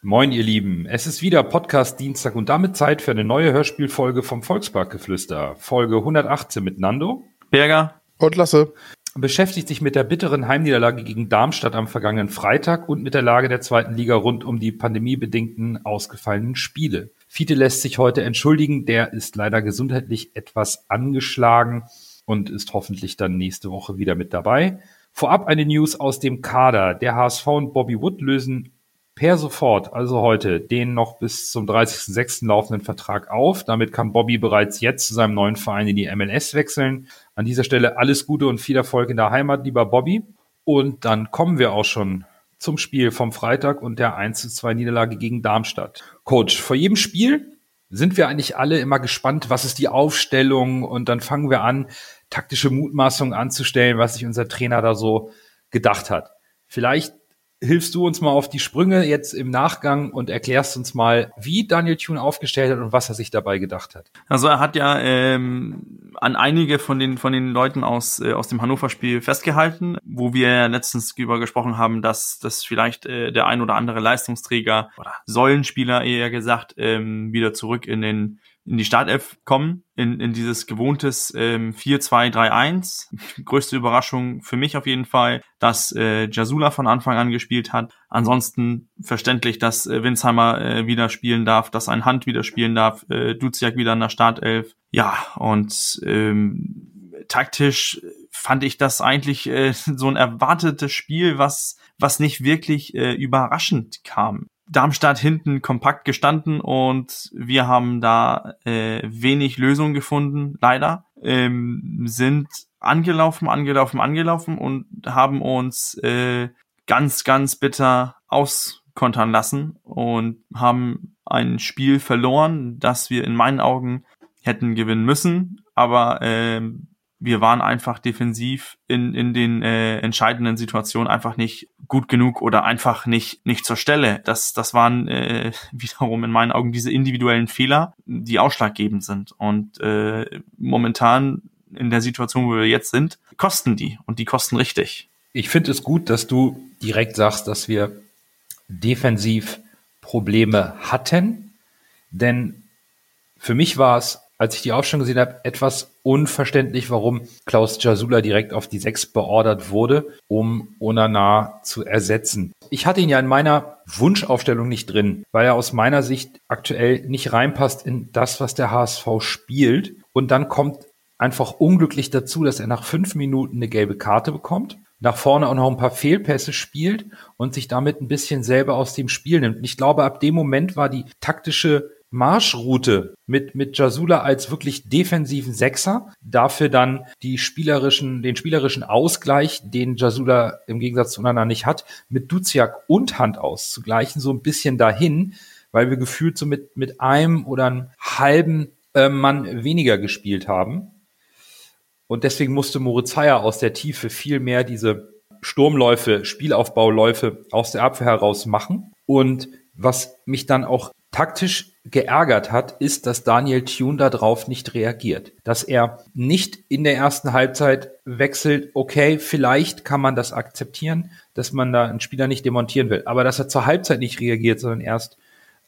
Moin, ihr Lieben. Es ist wieder Podcast Dienstag und damit Zeit für eine neue Hörspielfolge vom Volksparkgeflüster. Folge 118 mit Nando. Berger. Und Lasse. Beschäftigt sich mit der bitteren Heimniederlage gegen Darmstadt am vergangenen Freitag und mit der Lage der zweiten Liga rund um die pandemiebedingten ausgefallenen Spiele. Fiete lässt sich heute entschuldigen. Der ist leider gesundheitlich etwas angeschlagen und ist hoffentlich dann nächste Woche wieder mit dabei. Vorab eine News aus dem Kader. Der HSV und Bobby Wood lösen per sofort, also heute, den noch bis zum 30.06. laufenden Vertrag auf. Damit kann Bobby bereits jetzt zu seinem neuen Verein in die MLS wechseln. An dieser Stelle alles Gute und viel Erfolg in der Heimat, lieber Bobby. Und dann kommen wir auch schon zum Spiel vom Freitag und der 1 zu 2 Niederlage gegen Darmstadt. Coach, vor jedem Spiel sind wir eigentlich alle immer gespannt, was ist die Aufstellung und dann fangen wir an, taktische Mutmaßungen anzustellen, was sich unser Trainer da so gedacht hat. Vielleicht hilfst du uns mal auf die Sprünge jetzt im Nachgang und erklärst uns mal, wie Daniel Thune aufgestellt hat und was er sich dabei gedacht hat. Also er hat ja ähm, an einige von den von den Leuten aus äh, aus dem Hannover-Spiel festgehalten, wo wir letztens über gesprochen haben, dass dass vielleicht äh, der ein oder andere Leistungsträger oder Säulenspieler eher gesagt ähm, wieder zurück in den in die Startelf kommen, in, in dieses gewohntes ähm, 4-2-3-1. Größte Überraschung für mich auf jeden Fall, dass äh, Jasula von Anfang an gespielt hat. Ansonsten verständlich, dass äh, Winsheimer äh, wieder spielen darf, dass ein Hand wieder spielen darf, äh, Duziak wieder in der Startelf. Ja, und ähm, taktisch fand ich das eigentlich äh, so ein erwartetes Spiel, was was nicht wirklich äh, überraschend kam. Darmstadt hinten kompakt gestanden und wir haben da äh, wenig Lösung gefunden, leider. Ähm, sind angelaufen, angelaufen, angelaufen und haben uns äh, ganz, ganz bitter auskontern lassen und haben ein Spiel verloren, das wir in meinen Augen hätten gewinnen müssen, aber äh, wir waren einfach defensiv in, in den äh, entscheidenden Situationen einfach nicht gut genug oder einfach nicht, nicht zur Stelle. Das, das waren äh, wiederum in meinen Augen diese individuellen Fehler, die ausschlaggebend sind. Und äh, momentan in der Situation, wo wir jetzt sind, kosten die und die kosten richtig. Ich finde es gut, dass du direkt sagst, dass wir defensiv Probleme hatten, denn für mich war es als ich die Aufstellung gesehen habe, etwas unverständlich, warum Klaus Jasula direkt auf die Sechs beordert wurde, um Onana zu ersetzen. Ich hatte ihn ja in meiner Wunschaufstellung nicht drin, weil er aus meiner Sicht aktuell nicht reinpasst in das, was der HSV spielt. Und dann kommt einfach unglücklich dazu, dass er nach fünf Minuten eine gelbe Karte bekommt nach vorne auch noch ein paar Fehlpässe spielt und sich damit ein bisschen selber aus dem Spiel nimmt. Und ich glaube, ab dem Moment war die taktische Marschroute mit, mit Jasula als wirklich defensiven Sechser, dafür dann die spielerischen, den spielerischen Ausgleich, den Jasula im Gegensatz zu Unana nicht hat, mit Duziak und Hand auszugleichen, so ein bisschen dahin, weil wir gefühlt so mit, mit einem oder einem halben äh, Mann weniger gespielt haben. Und deswegen musste Moritz Heyer aus der Tiefe viel mehr diese Sturmläufe, Spielaufbauläufe aus der Abwehr heraus machen. Und was mich dann auch taktisch geärgert hat, ist, dass Daniel Thune darauf nicht reagiert. Dass er nicht in der ersten Halbzeit wechselt, okay, vielleicht kann man das akzeptieren, dass man da einen Spieler nicht demontieren will. Aber dass er zur Halbzeit nicht reagiert, sondern erst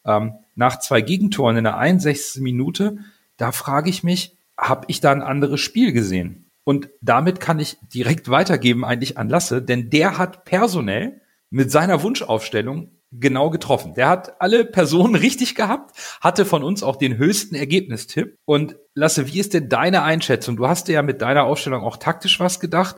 ähm, nach zwei Gegentoren in der 61. Minute, da frage ich mich, habe ich da ein anderes Spiel gesehen? Und damit kann ich direkt weitergeben eigentlich an Lasse, denn der hat personell mit seiner Wunschaufstellung genau getroffen. Der hat alle Personen richtig gehabt, hatte von uns auch den höchsten Ergebnistipp. Und Lasse, wie ist denn deine Einschätzung? Du hast dir ja mit deiner Aufstellung auch taktisch was gedacht.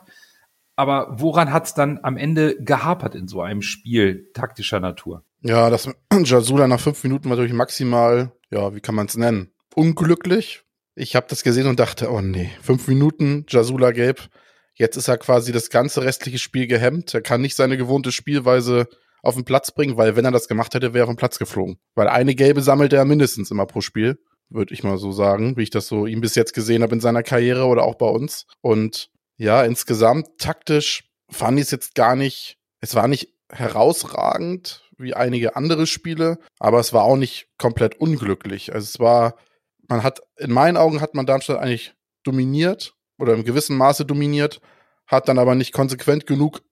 Aber woran hat es dann am Ende gehapert in so einem Spiel taktischer Natur? Ja, das Jasula nach fünf Minuten war durch maximal, ja, wie kann man es nennen? Unglücklich. Ich habe das gesehen und dachte, oh nee, fünf Minuten Jasula gelb. Jetzt ist er quasi das ganze restliche Spiel gehemmt. Er kann nicht seine gewohnte Spielweise auf den Platz bringen, weil wenn er das gemacht hätte, wäre er vom Platz geflogen. Weil eine gelbe sammelt er mindestens immer pro Spiel. würde ich mal so sagen, wie ich das so ihm bis jetzt gesehen habe in seiner Karriere oder auch bei uns. Und ja, insgesamt taktisch fand ich es jetzt gar nicht, es war nicht herausragend wie einige andere Spiele, aber es war auch nicht komplett unglücklich. Also es war, man hat, in meinen Augen hat man Darmstadt eigentlich dominiert oder im gewissen Maße dominiert, hat dann aber nicht konsequent genug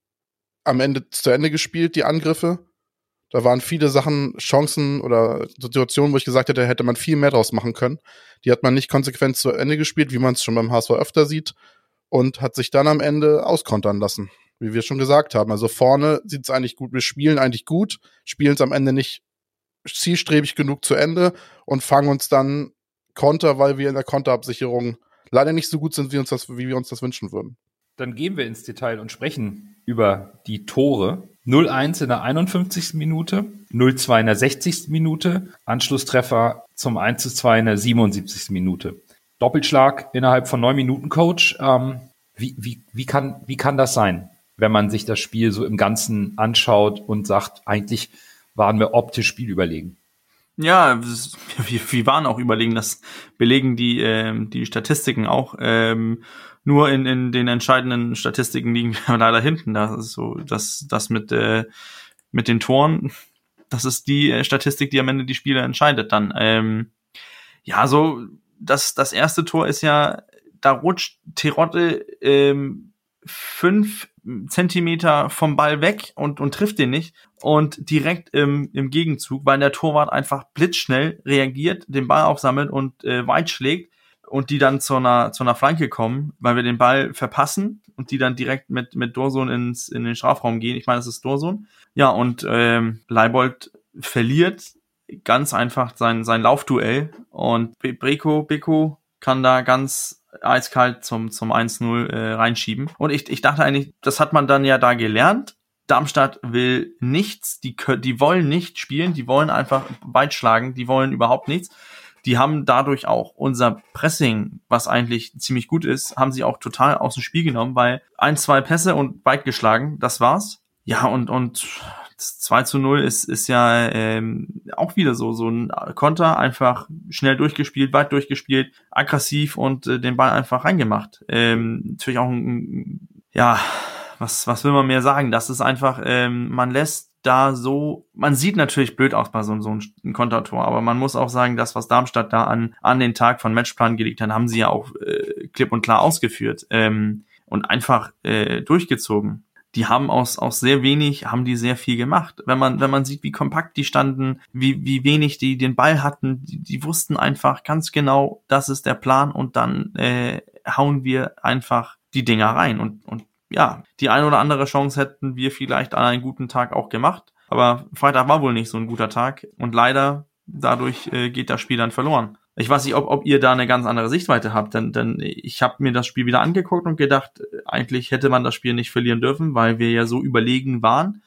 am Ende zu Ende gespielt, die Angriffe. Da waren viele Sachen, Chancen oder Situationen, wo ich gesagt hätte, hätte man viel mehr draus machen können. Die hat man nicht konsequent zu Ende gespielt, wie man es schon beim HSV öfter sieht, und hat sich dann am Ende auskontern lassen, wie wir schon gesagt haben. Also vorne sieht es eigentlich gut, wir spielen eigentlich gut, spielen es am Ende nicht zielstrebig genug zu Ende und fangen uns dann Konter, weil wir in der Konterabsicherung leider nicht so gut sind, wie, uns das, wie wir uns das wünschen würden. Dann gehen wir ins Detail und sprechen über die Tore. 0-1 in der 51. Minute, 0-2 in der 60. Minute, Anschlusstreffer zum 1-2 in der 77. Minute. Doppelschlag innerhalb von neun Minuten, Coach. Ähm, wie, wie, wie, kann, wie kann das sein, wenn man sich das Spiel so im Ganzen anschaut und sagt, eigentlich waren wir optisch spielüberlegen? Ja, wir, waren auch überlegen, das belegen die, ähm, die Statistiken auch. Ähm, nur in, in den entscheidenden Statistiken liegen wir leider hinten. Das ist so, das, das mit, äh, mit den Toren, das ist die äh, Statistik, die am Ende die Spiele entscheidet dann. Ähm, ja, so, das, das erste Tor ist ja, da rutscht Terotte ähm, fünf Zentimeter vom Ball weg und, und trifft den nicht. Und direkt im, im Gegenzug, weil der Torwart einfach blitzschnell reagiert, den Ball aufsammelt und äh, weit schlägt und die dann zu einer, zu einer Flanke kommen, weil wir den Ball verpassen und die dann direkt mit, mit Dorson ins, in den Strafraum gehen. Ich meine, das ist Dorson. Ja, und ähm, Leibold verliert ganz einfach sein, sein Laufduell und Breko, Beko kann da ganz eiskalt zum, zum 1-0 äh, reinschieben. Und ich, ich dachte eigentlich, das hat man dann ja da gelernt. Darmstadt will nichts, die, die wollen nicht spielen, die wollen einfach weit schlagen, die wollen überhaupt nichts. Die haben dadurch auch unser Pressing, was eigentlich ziemlich gut ist, haben sie auch total aus dem Spiel genommen, weil ein, zwei Pässe und weit geschlagen, das war's. Ja, und, und 2 zu 0 ist, ist ja ähm, auch wieder so, so ein Konter, einfach schnell durchgespielt, weit durchgespielt, aggressiv und äh, den Ball einfach reingemacht. Ähm, natürlich auch ein, ja, was, was will man mehr sagen? Das ist einfach, ähm, man lässt da so, man sieht natürlich blöd aus bei so, so einem Kontertor, aber man muss auch sagen, das, was Darmstadt da an, an den Tag von Matchplan gelegt hat, haben sie ja auch äh, klipp und klar ausgeführt ähm, und einfach äh, durchgezogen die haben aus, aus sehr wenig, haben die sehr viel gemacht. Wenn man, wenn man sieht, wie kompakt die standen, wie, wie wenig die den Ball hatten, die, die wussten einfach ganz genau, das ist der Plan und dann äh, hauen wir einfach die Dinger rein. Und, und ja, die eine oder andere Chance hätten wir vielleicht an einem guten Tag auch gemacht. Aber Freitag war wohl nicht so ein guter Tag und leider dadurch äh, geht das Spiel dann verloren ich weiß nicht, ob, ob ihr da eine ganz andere Sichtweite habt, denn, denn ich habe mir das Spiel wieder angeguckt und gedacht, eigentlich hätte man das Spiel nicht verlieren dürfen, weil wir ja so überlegen waren.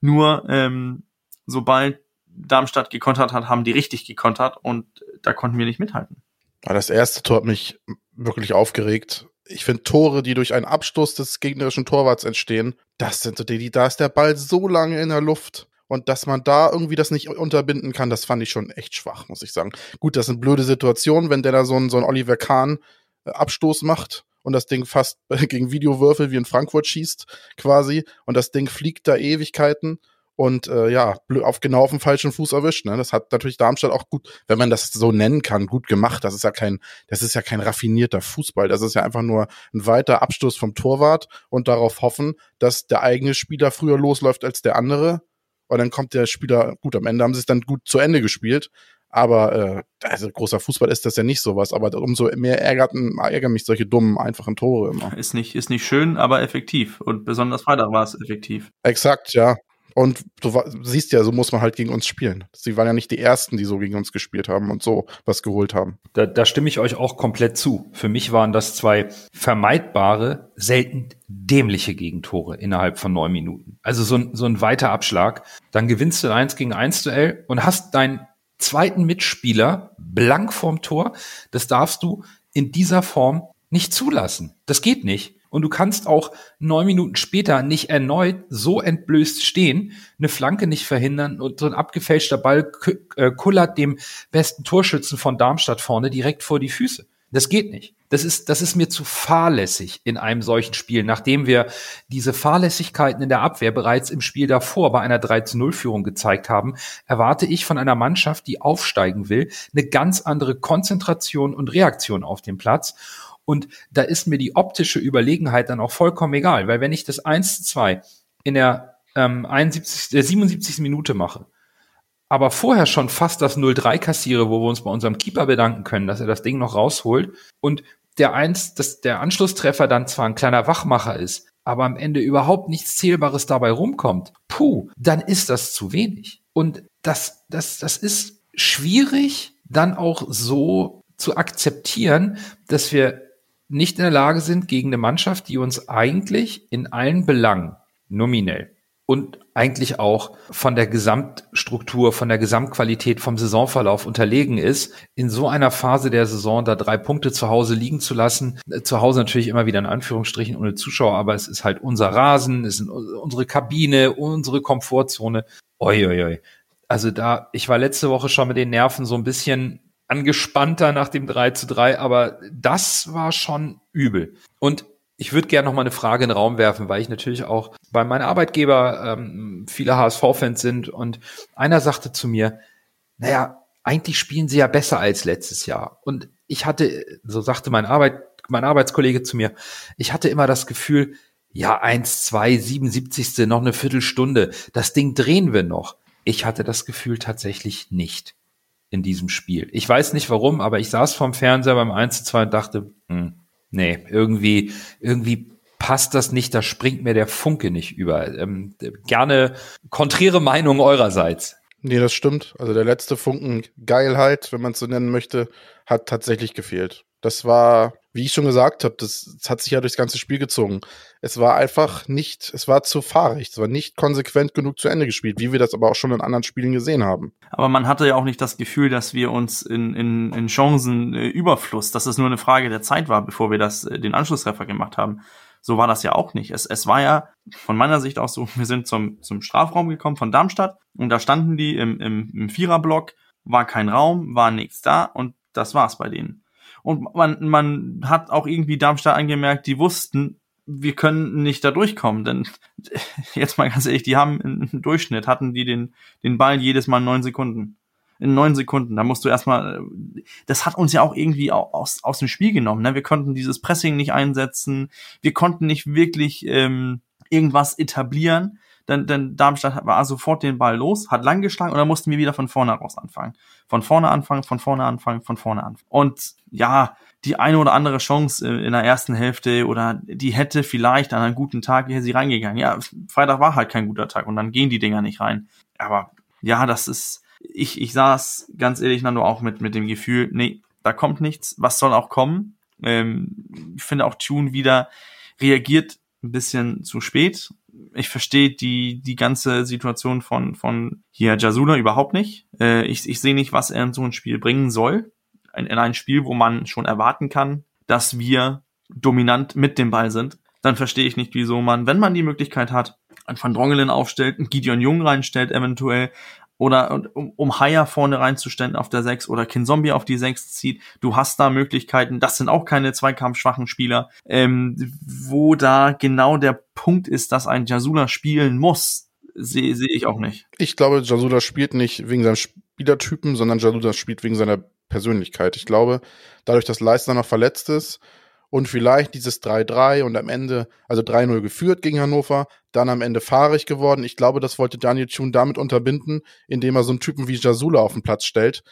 Nur ähm, sobald Darmstadt gekontert hat, haben die richtig gekontert und da konnten wir nicht mithalten. Das erste Tor hat mich wirklich aufgeregt. Ich finde Tore, die durch einen Abstoß des gegnerischen Torwarts entstehen, das sind so die, da ist der Ball so lange in der Luft. Und dass man da irgendwie das nicht unterbinden kann, das fand ich schon echt schwach, muss ich sagen. Gut, das sind blöde Situationen, wenn der da so ein, so ein Oliver Kahn äh, Abstoß macht und das Ding fast gegen Videowürfel wie in Frankfurt schießt, quasi. Und das Ding fliegt da Ewigkeiten und äh, ja, auf genau auf dem falschen Fuß erwischt. Ne? Das hat natürlich Darmstadt auch gut, wenn man das so nennen kann, gut gemacht. Das ist ja kein, das ist ja kein raffinierter Fußball. Das ist ja einfach nur ein weiter Abstoß vom Torwart und darauf hoffen, dass der eigene Spieler früher losläuft als der andere und dann kommt der Spieler, gut, am Ende haben sie es dann gut zu Ende gespielt. Aber äh, also großer Fußball ist das ja nicht sowas, aber umso mehr ärgert, ärgern mich solche dummen, einfachen Tore immer. Ist nicht, ist nicht schön, aber effektiv. Und besonders Freitag war es effektiv. Exakt, ja. Und du siehst ja, so muss man halt gegen uns spielen. Sie waren ja nicht die Ersten, die so gegen uns gespielt haben und so was geholt haben. Da, da stimme ich euch auch komplett zu. Für mich waren das zwei vermeidbare, selten dämliche Gegentore innerhalb von neun Minuten. Also so ein, so ein weiter Abschlag. Dann gewinnst du ein 1 gegen 1 Duell und hast deinen zweiten Mitspieler blank vorm Tor. Das darfst du in dieser Form nicht zulassen. Das geht nicht. Und du kannst auch neun Minuten später nicht erneut so entblößt stehen, eine Flanke nicht verhindern und so ein abgefälschter Ball äh, kullert dem besten Torschützen von Darmstadt vorne direkt vor die Füße. Das geht nicht. Das ist, das ist mir zu fahrlässig in einem solchen Spiel, nachdem wir diese Fahrlässigkeiten in der Abwehr bereits im Spiel davor bei einer 3 0 Führung gezeigt haben, erwarte ich von einer Mannschaft, die aufsteigen will, eine ganz andere Konzentration und Reaktion auf dem Platz. Und da ist mir die optische Überlegenheit dann auch vollkommen egal, weil wenn ich das 1 zu 2 in der ähm, 71, äh, 77. Minute mache, aber vorher schon fast das 0-3 kassiere, wo wir uns bei unserem Keeper bedanken können, dass er das Ding noch rausholt und der eins, dass der Anschlusstreffer dann zwar ein kleiner Wachmacher ist, aber am Ende überhaupt nichts Zählbares dabei rumkommt, puh, dann ist das zu wenig. Und das, das, das ist schwierig, dann auch so zu akzeptieren, dass wir nicht in der Lage sind, gegen eine Mannschaft, die uns eigentlich in allen Belangen nominell und eigentlich auch von der Gesamtstruktur, von der Gesamtqualität vom Saisonverlauf unterlegen ist, in so einer Phase der Saison da drei Punkte zu Hause liegen zu lassen. Zu Hause natürlich immer wieder in Anführungsstrichen ohne Zuschauer, aber es ist halt unser Rasen, es ist unsere Kabine, unsere Komfortzone. Oi. Also da, ich war letzte Woche schon mit den Nerven so ein bisschen angespannter nach dem 3 zu 3, aber das war schon übel. Und ich würde gerne noch mal eine Frage in den Raum werfen, weil ich natürlich auch bei meinem Arbeitgeber ähm, viele HSV-Fans sind und einer sagte zu mir, naja, eigentlich spielen sie ja besser als letztes Jahr. Und ich hatte, so sagte mein Arbeit, mein Arbeitskollege zu mir, ich hatte immer das Gefühl, ja, eins, zwei, 77. noch eine Viertelstunde, das Ding drehen wir noch. Ich hatte das Gefühl tatsächlich nicht in diesem Spiel. Ich weiß nicht warum, aber ich saß vorm Fernseher beim 1 zu 2 und dachte, hm, nee, irgendwie, irgendwie passt das nicht, da springt mir der Funke nicht über. Ähm, gerne konträre Meinung eurerseits. Nee, das stimmt. Also der letzte Funken Geilheit, wenn man es so nennen möchte, hat tatsächlich gefehlt. Das war, wie ich schon gesagt habe, das, das, hat sich ja durchs ganze Spiel gezogen. Es war einfach nicht, es war zu fahrig, es war nicht konsequent genug zu Ende gespielt, wie wir das aber auch schon in anderen Spielen gesehen haben. Aber man hatte ja auch nicht das Gefühl, dass wir uns in, in, in Chancen äh, dass es nur eine Frage der Zeit war, bevor wir das, äh, den Anschlusstreffer gemacht haben. So war das ja auch nicht. Es, es war ja von meiner Sicht auch so, wir sind zum, zum Strafraum gekommen von Darmstadt und da standen die im, im, im Viererblock, war kein Raum, war nichts da und das war's bei denen. Und man, man hat auch irgendwie Darmstadt angemerkt, die wussten, wir können nicht da durchkommen, denn jetzt mal ganz ehrlich, die haben im Durchschnitt hatten die den, den Ball jedes Mal neun Sekunden. In neun Sekunden. Da musst du erstmal, das hat uns ja auch irgendwie aus, aus dem Spiel genommen. Ne? Wir konnten dieses Pressing nicht einsetzen. Wir konnten nicht wirklich ähm, irgendwas etablieren. Denn, denn Darmstadt war sofort den Ball los, hat lang geschlagen und dann mussten wir wieder von vorne raus anfangen. Von vorne anfangen, von vorne anfangen, von vorne anfangen. Und ja, die eine oder andere Chance in der ersten Hälfte oder die hätte vielleicht an einem guten Tag wäre sie reingegangen. Ja, Freitag war halt kein guter Tag und dann gehen die Dinger nicht rein. Aber ja, das ist, ich, ich saß ganz ehrlich Nando auch mit, mit dem Gefühl, nee, da kommt nichts, was soll auch kommen. Ähm, ich finde auch Tune wieder reagiert ein bisschen zu spät ich verstehe die, die ganze Situation von, von hier Jasula überhaupt nicht. Äh, ich, ich sehe nicht, was er in so ein Spiel bringen soll. In, in ein Spiel, wo man schon erwarten kann, dass wir dominant mit dem Ball sind. Dann verstehe ich nicht, wieso man, wenn man die Möglichkeit hat, einen Van Drongelen aufstellt, einen Gideon Jung reinstellt eventuell, oder um, um Haya vorne reinzustellen auf der 6 oder Kinzombie auf die 6 zieht. Du hast da Möglichkeiten, das sind auch keine zweikampfschwachen Spieler, ähm, wo da genau der Punkt ist, dass ein Jasula spielen muss, sehe seh ich auch nicht. Ich glaube, Jasula spielt nicht wegen seinem Spielertypen, sondern Jasula spielt wegen seiner Persönlichkeit. Ich glaube, dadurch, dass Leistner noch verletzt ist, und vielleicht dieses 3-3 und am Ende, also 3-0 geführt gegen Hannover, dann am Ende fahrig geworden. Ich glaube, das wollte Daniel Thun damit unterbinden, indem er so einen Typen wie Jasula auf den Platz stellt,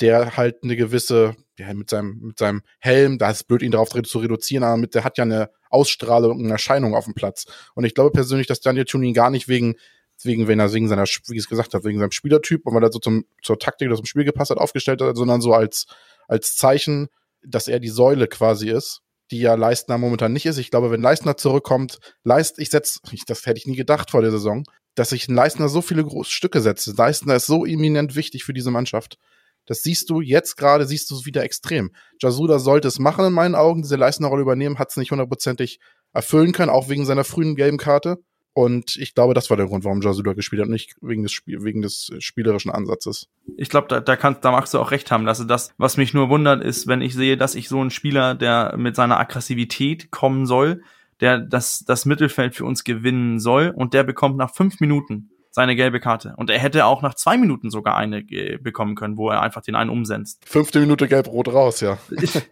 der halt eine gewisse, ja, mit seinem, mit seinem Helm, da ist es blöd, ihn darauf zu reduzieren, aber mit, der hat ja eine Ausstrahlung eine Erscheinung auf dem Platz. Und ich glaube persönlich, dass Daniel Thun ihn gar nicht wegen, wegen, wenn er wegen seiner, wie ich es gesagt habe, wegen seinem Spielertyp und weil er so zum, zur Taktik oder zum Spiel gepasst hat, aufgestellt hat, sondern so als, als Zeichen, dass er die Säule quasi ist die ja Leistner momentan nicht ist. Ich glaube, wenn Leistner zurückkommt, Leist, ich setz, das hätte ich nie gedacht vor der Saison, dass sich ein Leistner so viele große Stücke setzt. Leistner ist so eminent wichtig für diese Mannschaft. Das siehst du jetzt gerade, siehst du es wieder extrem. Jasuda sollte es machen in meinen Augen, diese Leistner-Rolle übernehmen, hat es nicht hundertprozentig erfüllen kann, auch wegen seiner frühen gelben Karte. Und ich glaube, das war der Grund, warum Jasula gespielt hat, nicht wegen des, Spiel, wegen des spielerischen Ansatzes. Ich glaube, da, da, kannst, da magst du auch recht haben. Lasse. Das, was mich nur wundert, ist, wenn ich sehe, dass ich so einen Spieler, der mit seiner Aggressivität kommen soll, der das, das Mittelfeld für uns gewinnen soll, und der bekommt nach fünf Minuten seine gelbe Karte. Und er hätte auch nach zwei Minuten sogar eine bekommen können, wo er einfach den einen umsetzt. Fünfte Minute gelb-rot raus, ja.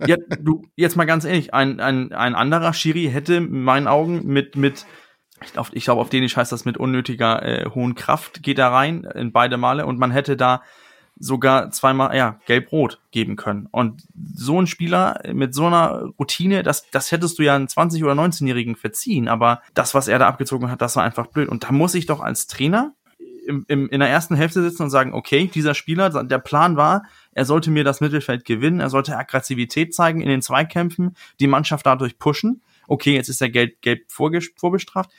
ja. Du, jetzt mal ganz ehrlich, ein, ein, ein anderer Schiri hätte in meinen Augen mit, mit ich glaube, glaub, auf Dänisch heißt das mit unnötiger äh, hohen Kraft geht er rein in beide Male und man hätte da sogar zweimal ja gelb-rot geben können. Und so ein Spieler mit so einer Routine, das das hättest du ja einen 20 oder 19-jährigen verziehen, aber das was er da abgezogen hat, das war einfach blöd. Und da muss ich doch als Trainer im, im, in der ersten Hälfte sitzen und sagen, okay, dieser Spieler, der Plan war, er sollte mir das Mittelfeld gewinnen, er sollte Aggressivität zeigen in den Zweikämpfen, die Mannschaft dadurch pushen okay, jetzt ist er gelb, gelb vorbestraft,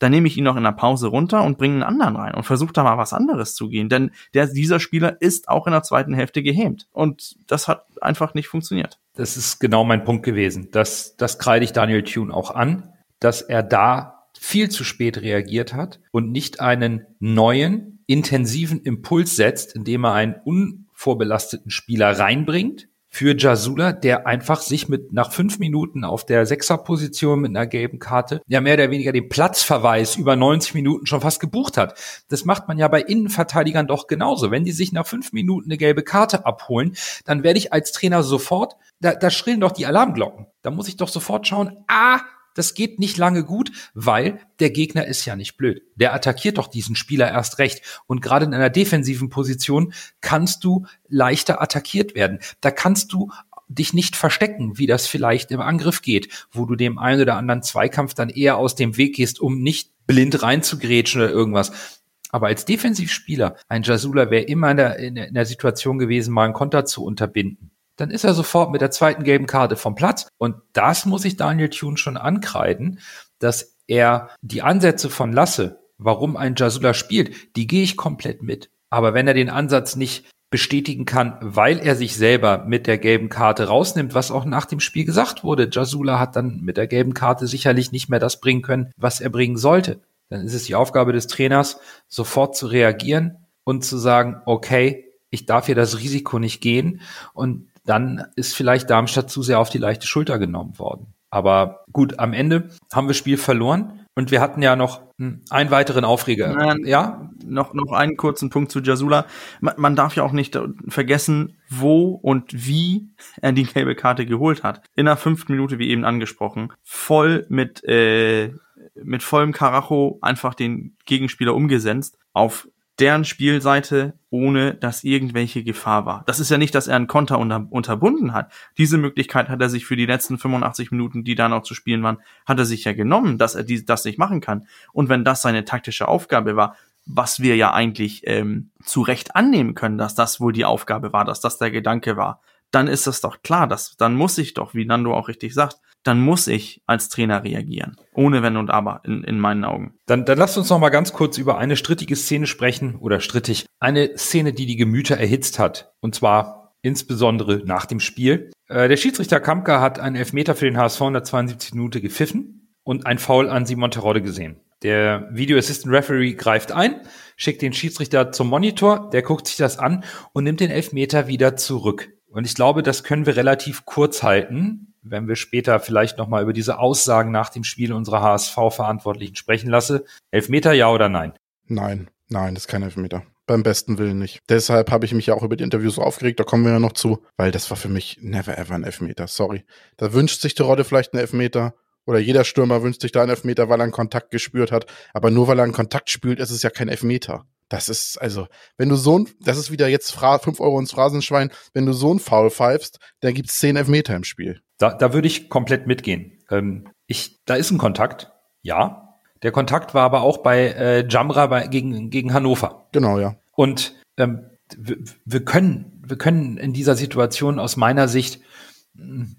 dann nehme ich ihn noch in der Pause runter und bringe einen anderen rein und versuche da mal was anderes zu gehen. Denn der, dieser Spieler ist auch in der zweiten Hälfte gehämt. Und das hat einfach nicht funktioniert. Das ist genau mein Punkt gewesen. Das, das kreide ich Daniel Thune auch an, dass er da viel zu spät reagiert hat und nicht einen neuen, intensiven Impuls setzt, indem er einen unvorbelasteten Spieler reinbringt, für Jasula, der einfach sich mit nach fünf Minuten auf der Sechserposition mit einer gelben Karte ja mehr oder weniger den Platzverweis über 90 Minuten schon fast gebucht hat. Das macht man ja bei Innenverteidigern doch genauso. Wenn die sich nach fünf Minuten eine gelbe Karte abholen, dann werde ich als Trainer sofort, da, da schrillen doch die Alarmglocken. Da muss ich doch sofort schauen, ah, das geht nicht lange gut, weil der Gegner ist ja nicht blöd. Der attackiert doch diesen Spieler erst recht. Und gerade in einer defensiven Position kannst du leichter attackiert werden. Da kannst du dich nicht verstecken, wie das vielleicht im Angriff geht, wo du dem einen oder anderen Zweikampf dann eher aus dem Weg gehst, um nicht blind reinzugrätschen oder irgendwas. Aber als Defensivspieler, ein Jasula wäre immer in der, in der Situation gewesen, mal einen Konter zu unterbinden dann ist er sofort mit der zweiten gelben Karte vom Platz. Und das muss ich Daniel Thune schon ankreiden, dass er die Ansätze von Lasse, warum ein Jasula spielt, die gehe ich komplett mit. Aber wenn er den Ansatz nicht bestätigen kann, weil er sich selber mit der gelben Karte rausnimmt, was auch nach dem Spiel gesagt wurde. Jasula hat dann mit der gelben Karte sicherlich nicht mehr das bringen können, was er bringen sollte. Dann ist es die Aufgabe des Trainers, sofort zu reagieren und zu sagen, okay, ich darf hier das Risiko nicht gehen und dann ist vielleicht Darmstadt zu sehr auf die leichte Schulter genommen worden. Aber gut, am Ende haben wir Spiel verloren und wir hatten ja noch einen weiteren Aufreger. Nein, ja, noch, noch einen kurzen Punkt zu Jasula. Man, man, darf ja auch nicht vergessen, wo und wie er die gelbe Karte geholt hat. In der fünften Minute, wie eben angesprochen, voll mit, äh, mit vollem Karacho einfach den Gegenspieler umgesetzt auf deren Spielseite, ohne dass irgendwelche Gefahr war. Das ist ja nicht, dass er einen Konter unter, unterbunden hat. Diese Möglichkeit hat er sich für die letzten 85 Minuten, die da noch zu spielen waren, hat er sich ja genommen, dass er die, das nicht machen kann. Und wenn das seine taktische Aufgabe war, was wir ja eigentlich ähm, zu Recht annehmen können, dass das wohl die Aufgabe war, dass das der Gedanke war, dann ist das doch klar, dass dann muss ich doch, wie Nando auch richtig sagt, dann muss ich als Trainer reagieren. Ohne Wenn und Aber in, in meinen Augen. Dann, dann lasst uns noch mal ganz kurz über eine strittige Szene sprechen oder strittig. Eine Szene, die die Gemüter erhitzt hat. Und zwar insbesondere nach dem Spiel. Äh, der Schiedsrichter Kampka hat einen Elfmeter für den HSV in der 72 Minute gepfiffen und ein Foul an Simon Terodde gesehen. Der Video Assistant Referee greift ein, schickt den Schiedsrichter zum Monitor, der guckt sich das an und nimmt den Elfmeter wieder zurück. Und ich glaube, das können wir relativ kurz halten, wenn wir später vielleicht nochmal über diese Aussagen nach dem Spiel unserer HSV-Verantwortlichen sprechen lasse. Elfmeter, ja oder nein? Nein, nein, das ist kein Elfmeter. Beim besten Willen nicht. Deshalb habe ich mich ja auch über die Interviews so aufgeregt, da kommen wir ja noch zu, weil das war für mich never ever ein Elfmeter. Sorry. Da wünscht sich Terodde vielleicht einen Elfmeter. Oder jeder Stürmer wünscht sich da einen Elfmeter, weil er einen Kontakt gespürt hat. Aber nur weil er einen Kontakt spürt, ist es ja kein Elfmeter. Das ist, also, wenn du so ein, das ist wieder jetzt Fra 5 Euro ins Phrasenschwein, wenn du so ein Foul pfeifst, dann gibt's 10 Elfmeter im Spiel. Da, da würde ich komplett mitgehen. Ähm, ich, da ist ein Kontakt, ja. Der Kontakt war aber auch bei äh, Jamra bei, gegen, gegen Hannover. Genau, ja. Und ähm, wir, können, wir können in dieser Situation aus meiner Sicht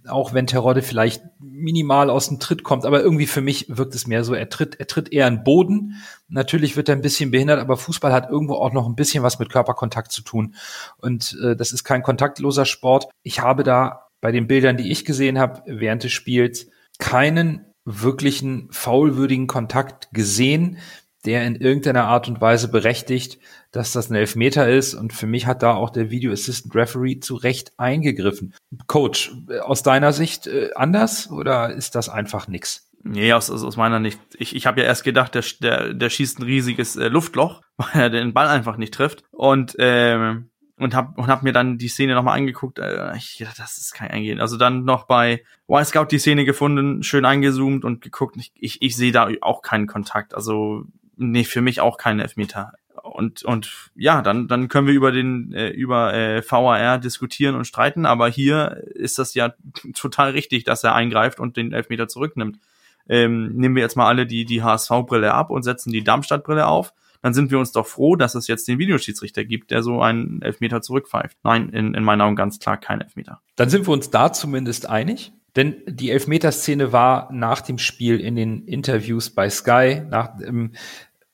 auch wenn Terodde vielleicht minimal aus dem Tritt kommt, aber irgendwie für mich wirkt es mehr so, er tritt, er tritt eher in Boden. Natürlich wird er ein bisschen behindert, aber Fußball hat irgendwo auch noch ein bisschen was mit Körperkontakt zu tun. Und äh, das ist kein kontaktloser Sport. Ich habe da bei den Bildern, die ich gesehen habe während des Spiels, keinen wirklichen faulwürdigen Kontakt gesehen, der in irgendeiner Art und Weise berechtigt, dass das ein Elfmeter ist. Und für mich hat da auch der Video Assistant Referee zu Recht eingegriffen. Coach, aus deiner Sicht äh, anders oder ist das einfach nix? Nee, aus, aus meiner Sicht. Ich, ich habe ja erst gedacht, der, der, der schießt ein riesiges äh, Luftloch, weil er den Ball einfach nicht trifft. Und ähm, und hab, und hab mir dann die Szene nochmal angeguckt. Äh, ich dachte, das ist kein Eingehen. Also dann noch bei Y-Scout die Szene gefunden, schön eingezoomt und geguckt. Ich, ich, ich sehe da auch keinen Kontakt. Also nee, für mich auch keinen Elfmeter. Und, und ja, dann, dann können wir über den äh, über äh, VAR diskutieren und streiten, aber hier ist das ja total richtig, dass er eingreift und den Elfmeter zurücknimmt. Ähm, nehmen wir jetzt mal alle die, die HSV-Brille ab und setzen die Darmstadt-Brille auf dann sind wir uns doch froh, dass es jetzt den Videoschiedsrichter gibt, der so einen Elfmeter zurückpfeift. Nein, in, in meinen Augen ganz klar kein Elfmeter. Dann sind wir uns da zumindest einig. Denn die Elfmeterszene war nach dem Spiel in den Interviews bei Sky nach, ähm,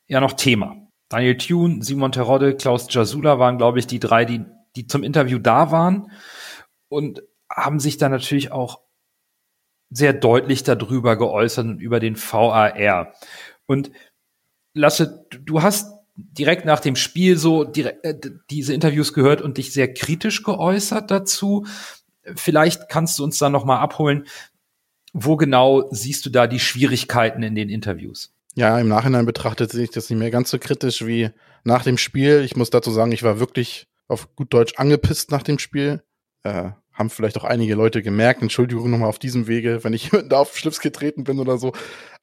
ja noch Thema. Daniel Thune, Simon Terodde, Klaus Jasula waren, glaube ich, die drei, die, die zum Interview da waren und haben sich dann natürlich auch sehr deutlich darüber geäußert und über den VAR. Und Lasse, du hast direkt nach dem Spiel so direkt, äh, diese Interviews gehört und dich sehr kritisch geäußert dazu. Vielleicht kannst du uns dann noch mal abholen, wo genau siehst du da die Schwierigkeiten in den Interviews? Ja, im Nachhinein betrachtet sehe ich das nicht mehr ganz so kritisch wie nach dem Spiel. Ich muss dazu sagen, ich war wirklich auf gut Deutsch angepisst nach dem Spiel. Äh, haben vielleicht auch einige Leute gemerkt. Entschuldigung nochmal auf diesem Wege, wenn ich da auf Schlips getreten bin oder so.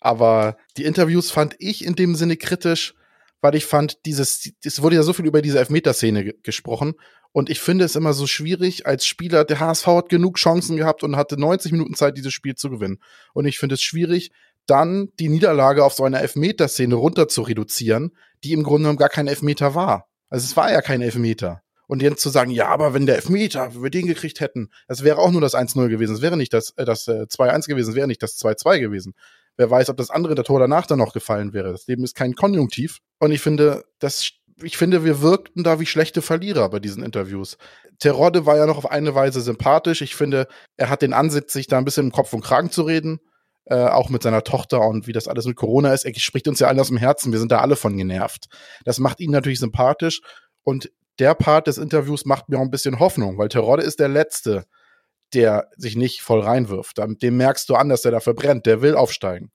Aber die Interviews fand ich in dem Sinne kritisch, weil ich fand, dieses, es wurde ja so viel über diese Elfmeterszene gesprochen. Und ich finde es immer so schwierig als Spieler. Der HSV hat genug Chancen gehabt und hatte 90 Minuten Zeit, dieses Spiel zu gewinnen. Und ich finde es schwierig, dann die Niederlage auf so einer Elfmeterszene runter zu reduzieren, die im Grunde genommen gar kein Elfmeter war. Also es war ja kein Elfmeter. Und jetzt zu sagen, ja, aber wenn der Elfmeter, wenn wir den gekriegt hätten, das wäre auch nur das 1-0 gewesen. Es wäre nicht das, äh, das äh, 2-1 gewesen, es wäre nicht das 2-2 gewesen. Wer weiß, ob das andere, der Tor danach dann noch gefallen wäre. Das Leben ist kein Konjunktiv. Und ich finde, das, ich finde, wir wirkten da wie schlechte Verlierer bei diesen Interviews. Terodde war ja noch auf eine Weise sympathisch. Ich finde, er hat den Ansitz, sich da ein bisschen im Kopf und Kragen zu reden. Äh, auch mit seiner Tochter und wie das alles mit Corona ist. Er spricht uns ja alle aus dem Herzen. Wir sind da alle von genervt. Das macht ihn natürlich sympathisch. Und der Part des Interviews macht mir auch ein bisschen Hoffnung, weil Terodde ist der Letzte, der sich nicht voll reinwirft. Dem merkst du an, dass der da verbrennt. Der will aufsteigen.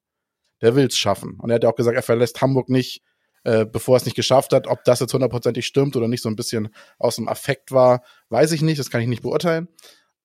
Der will es schaffen. Und er hat ja auch gesagt, er verlässt Hamburg nicht, äh, bevor er es nicht geschafft hat. Ob das jetzt hundertprozentig stimmt oder nicht so ein bisschen aus dem Affekt war, weiß ich nicht. Das kann ich nicht beurteilen.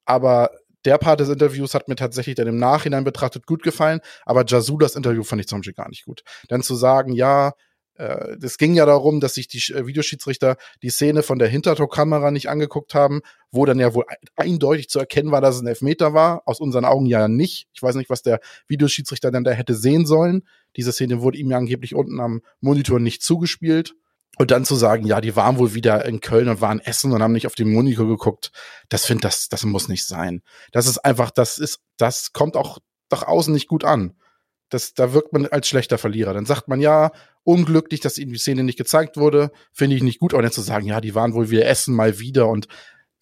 Aber der Part des Interviews hat mir tatsächlich dann im Nachhinein betrachtet gut gefallen. Aber Jasulas Interview fand ich zum Beispiel gar nicht gut. Dann zu sagen, ja, es ging ja darum, dass sich die äh, Videoschiedsrichter die Szene von der Hintertorkamera nicht angeguckt haben, wo dann ja wohl eindeutig zu erkennen war, dass es ein Elfmeter war. Aus unseren Augen ja nicht. Ich weiß nicht, was der Videoschiedsrichter dann da hätte sehen sollen. Diese Szene wurde ihm ja angeblich unten am Monitor nicht zugespielt. Und dann zu sagen, ja, die waren wohl wieder in Köln und waren essen und haben nicht auf den Monitor geguckt, das finde das, das muss nicht sein. Das ist einfach, das ist, das kommt auch nach außen nicht gut an. Das, da wirkt man als schlechter Verlierer. Dann sagt man, ja, unglücklich, dass ihnen die Szene nicht gezeigt wurde, finde ich nicht gut. Aber nicht zu sagen, ja, die waren wohl wieder essen mal wieder und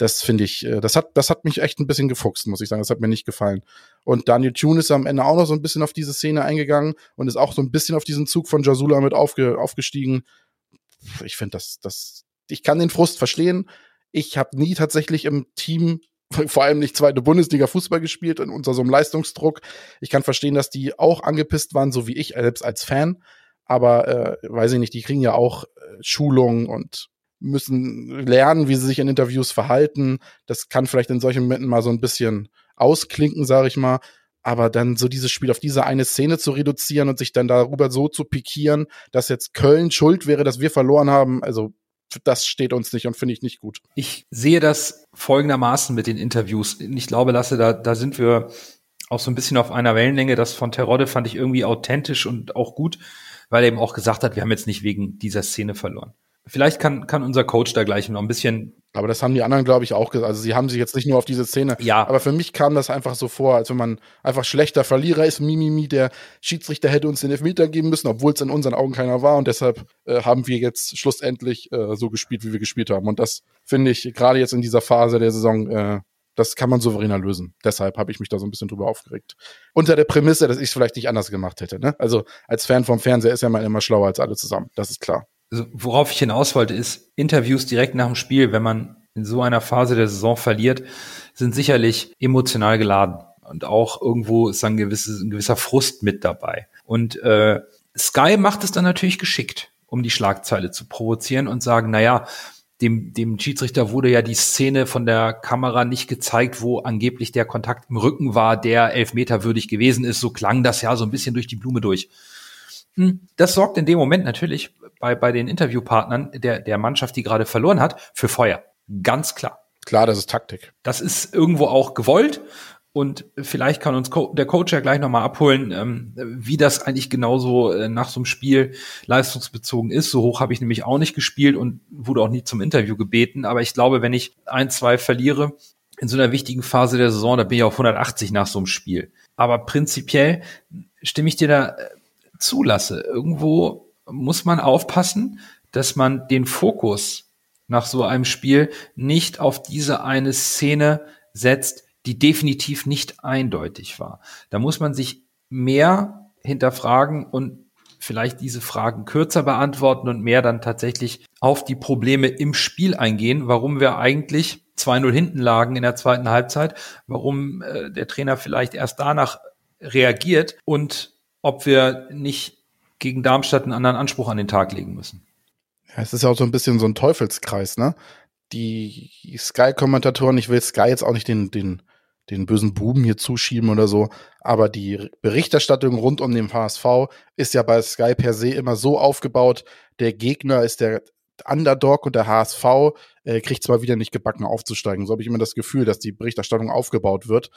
das finde ich, äh, das hat, das hat mich echt ein bisschen gefuchst, muss ich sagen. Das hat mir nicht gefallen. Und Daniel Thune ist am Ende auch noch so ein bisschen auf diese Szene eingegangen und ist auch so ein bisschen auf diesen Zug von Jasula mit aufge, aufgestiegen. Ich finde das, das, ich kann den Frust verstehen. Ich habe nie tatsächlich im Team vor allem nicht zweite Bundesliga Fußball gespielt und unter so einem Leistungsdruck. Ich kann verstehen, dass die auch angepisst waren, so wie ich selbst als Fan. Aber äh, weiß ich nicht, die kriegen ja auch äh, Schulungen und müssen lernen, wie sie sich in Interviews verhalten. Das kann vielleicht in solchen Momenten mal so ein bisschen ausklinken, sage ich mal. Aber dann so dieses Spiel auf diese eine Szene zu reduzieren und sich dann darüber so zu pikieren, dass jetzt Köln schuld wäre, dass wir verloren haben, also das steht uns nicht und finde ich nicht gut. Ich sehe das folgendermaßen mit den Interviews. Ich glaube, Lasse, da, da sind wir auch so ein bisschen auf einer Wellenlänge. Das von Terodde fand ich irgendwie authentisch und auch gut, weil er eben auch gesagt hat, wir haben jetzt nicht wegen dieser Szene verloren. Vielleicht kann, kann unser Coach da gleich noch ein bisschen. Aber das haben die anderen, glaube ich, auch gesagt. Also sie haben sich jetzt nicht nur auf diese Szene. Ja. Aber für mich kam das einfach so vor, als wenn man einfach schlechter Verlierer ist. Mimimi, der Schiedsrichter hätte uns den Elfmeter geben müssen, obwohl es in unseren Augen keiner war. Und deshalb äh, haben wir jetzt schlussendlich äh, so gespielt, wie wir gespielt haben. Und das finde ich gerade jetzt in dieser Phase der Saison äh, Das kann man souveräner lösen. Deshalb habe ich mich da so ein bisschen drüber aufgeregt. Unter der Prämisse, dass ich es vielleicht nicht anders gemacht hätte. Ne? Also als Fan vom Fernseher ist ja man immer schlauer als alle zusammen. Das ist klar. Also, worauf ich hinaus wollte, ist Interviews direkt nach dem Spiel, wenn man in so einer Phase der Saison verliert, sind sicherlich emotional geladen. Und auch irgendwo ist ein, gewisses, ein gewisser Frust mit dabei. Und äh, Sky macht es dann natürlich geschickt, um die Schlagzeile zu provozieren und sagen, na ja, dem, dem Schiedsrichter wurde ja die Szene von der Kamera nicht gezeigt, wo angeblich der Kontakt im Rücken war, der elfmeterwürdig gewesen ist. So klang das ja so ein bisschen durch die Blume durch. Hm, das sorgt in dem Moment natürlich bei, bei den Interviewpartnern der, der Mannschaft, die gerade verloren hat, für Feuer. Ganz klar. Klar, das ist Taktik. Das ist irgendwo auch gewollt. Und vielleicht kann uns der Coach ja gleich nochmal abholen, ähm, wie das eigentlich genauso äh, nach so einem Spiel leistungsbezogen ist. So hoch habe ich nämlich auch nicht gespielt und wurde auch nie zum Interview gebeten. Aber ich glaube, wenn ich ein, zwei verliere in so einer wichtigen Phase der Saison, da bin ich auf 180 nach so einem Spiel. Aber prinzipiell stimme ich dir da äh, zulasse. Irgendwo muss man aufpassen, dass man den Fokus nach so einem Spiel nicht auf diese eine Szene setzt, die definitiv nicht eindeutig war. Da muss man sich mehr hinterfragen und vielleicht diese Fragen kürzer beantworten und mehr dann tatsächlich auf die Probleme im Spiel eingehen, warum wir eigentlich 2-0 hinten lagen in der zweiten Halbzeit, warum äh, der Trainer vielleicht erst danach reagiert und ob wir nicht gegen Darmstadt einen anderen Anspruch an den Tag legen müssen. Ja, es ist ja auch so ein bisschen so ein Teufelskreis, ne? Die Sky-Kommentatoren, ich will Sky jetzt auch nicht den, den den bösen Buben hier zuschieben oder so. Aber die Berichterstattung rund um den HSV ist ja bei Sky per se immer so aufgebaut, der Gegner ist der Underdog und der HSV äh, kriegt zwar wieder nicht gebacken aufzusteigen. So habe ich immer das Gefühl, dass die Berichterstattung aufgebaut wird.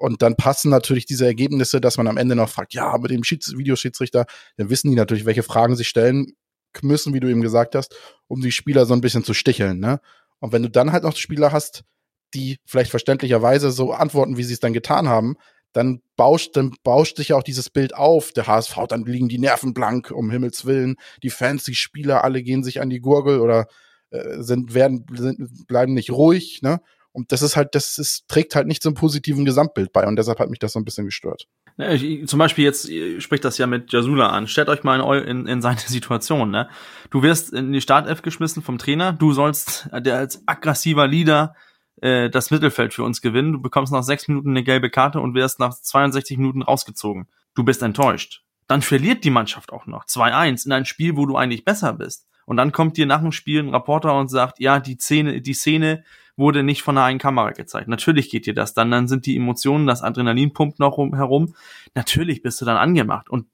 Und dann passen natürlich diese Ergebnisse, dass man am Ende noch fragt, ja, mit dem Schieds Videoschiedsrichter, dann wissen die natürlich, welche Fragen sie stellen müssen, wie du eben gesagt hast, um die Spieler so ein bisschen zu sticheln. Ne? Und wenn du dann halt noch Spieler hast, die vielleicht verständlicherweise so antworten, wie sie es dann getan haben, dann bauscht, dann bauscht sich ja auch dieses Bild auf. Der HSV, dann liegen die Nerven blank, um Himmels Willen. Die Fans, die Spieler, alle gehen sich an die Gurgel oder äh, sind, werden, sind, bleiben nicht ruhig, ne? Und das ist halt, das ist, trägt halt nicht zum positiven Gesamtbild bei und deshalb hat mich das so ein bisschen gestört. Ich, zum Beispiel jetzt spricht das ja mit Jasula an. Stellt euch mal in, in, in seine Situation, ne? Du wirst in die Startelf geschmissen vom Trainer, du sollst der als aggressiver Leader äh, das Mittelfeld für uns gewinnen. Du bekommst nach sechs Minuten eine gelbe Karte und wirst nach 62 Minuten rausgezogen. Du bist enttäuscht. Dann verliert die Mannschaft auch noch 2-1 in ein Spiel, wo du eigentlich besser bist. Und dann kommt dir nach dem Spiel ein Reporter und sagt, ja, die Szene, die Szene wurde nicht von einer einen Kamera gezeigt. Natürlich geht dir das dann, dann sind die Emotionen, das Adrenalin pumpt noch rum, herum. Natürlich bist du dann angemacht und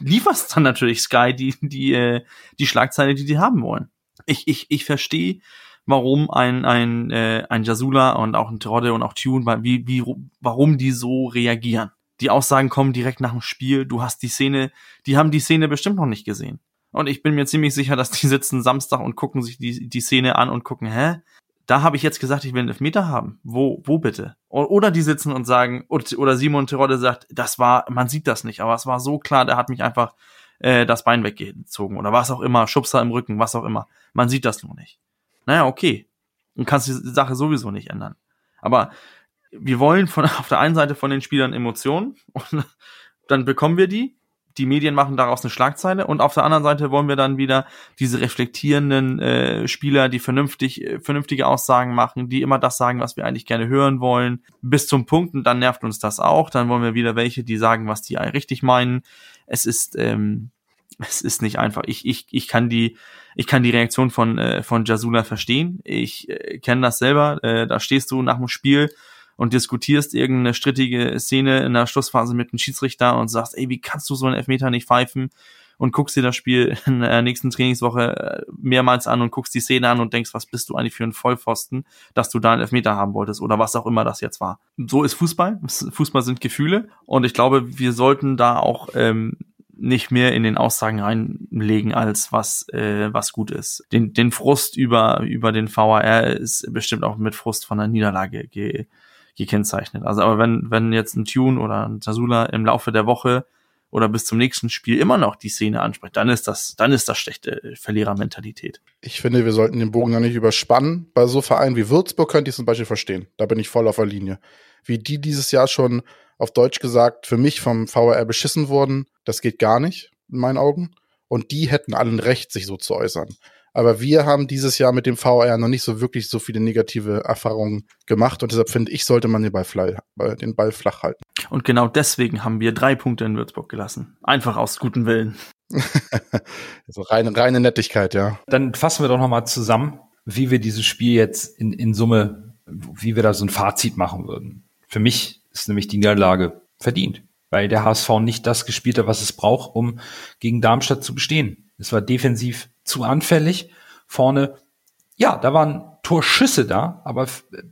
lieferst dann natürlich Sky die die äh, die Schlagzeile, die die haben wollen. Ich ich ich verstehe warum ein, ein, äh, ein Jasula und auch ein Terodde und auch Tune, wie, wie, warum die so reagieren. Die Aussagen kommen direkt nach dem Spiel. Du hast die Szene, die haben die Szene bestimmt noch nicht gesehen. Und ich bin mir ziemlich sicher, dass die sitzen Samstag und gucken sich die, die Szene an und gucken, hä? Da habe ich jetzt gesagt, ich will einen Elfmeter haben. Wo, wo bitte? Oder die sitzen und sagen, oder Simon Terodde sagt, das war, man sieht das nicht, aber es war so klar, der hat mich einfach äh, das Bein weggezogen oder was auch immer, Schubser im Rücken, was auch immer. Man sieht das nur nicht naja, okay. Und kannst die Sache sowieso nicht ändern. Aber wir wollen von, auf der einen Seite von den Spielern Emotionen und dann bekommen wir die. Die Medien machen daraus eine Schlagzeile und auf der anderen Seite wollen wir dann wieder diese reflektierenden äh, Spieler, die vernünftig, äh, vernünftige Aussagen machen, die immer das sagen, was wir eigentlich gerne hören wollen, bis zum Punkt und dann nervt uns das auch. Dann wollen wir wieder welche, die sagen, was die richtig meinen. Es ist, ähm, es ist nicht einfach. Ich, ich, ich kann die, ich kann die Reaktion von, äh, von Jasula verstehen. Ich äh, kenne das selber. Äh, da stehst du nach dem Spiel und diskutierst irgendeine strittige Szene in der Schlussphase mit dem Schiedsrichter und sagst, ey, wie kannst du so einen Elfmeter nicht pfeifen? Und guckst dir das Spiel in der nächsten Trainingswoche äh, mehrmals an und guckst die Szene an und denkst, was bist du eigentlich für ein Vollpfosten, dass du da einen Elfmeter haben wolltest oder was auch immer das jetzt war. So ist Fußball. Fußball sind Gefühle und ich glaube, wir sollten da auch ähm, nicht mehr in den Aussagen reinlegen, als was, äh, was gut ist. Den, den Frust über, über den VAR ist bestimmt auch mit Frust von der Niederlage ge, gekennzeichnet. Also aber wenn, wenn jetzt ein Tune oder ein Tasula im Laufe der Woche oder bis zum nächsten Spiel immer noch die Szene anspricht, dann ist das, dann ist das schlechte Verlierermentalität. Ich finde, wir sollten den Bogen noch nicht überspannen. Bei so Vereinen wie Würzburg könnte ich zum Beispiel verstehen. Da bin ich voll auf der Linie. Wie die dieses Jahr schon auf Deutsch gesagt für mich vom VRR beschissen wurden, das geht gar nicht in meinen Augen. Und die hätten allen Recht, sich so zu äußern. Aber wir haben dieses Jahr mit dem VR noch nicht so wirklich so viele negative Erfahrungen gemacht und deshalb finde ich, sollte man den Ball, flach, den Ball flach halten. Und genau deswegen haben wir drei Punkte in Würzburg gelassen. Einfach aus gutem Willen. so reine, reine Nettigkeit, ja. Dann fassen wir doch nochmal zusammen, wie wir dieses Spiel jetzt in, in Summe, wie wir da so ein Fazit machen würden. Für mich ist nämlich die Niederlage verdient, weil der HSV nicht das gespielt hat, was es braucht, um gegen Darmstadt zu bestehen. Es war defensiv zu anfällig. Vorne, ja, da waren Torschüsse da, aber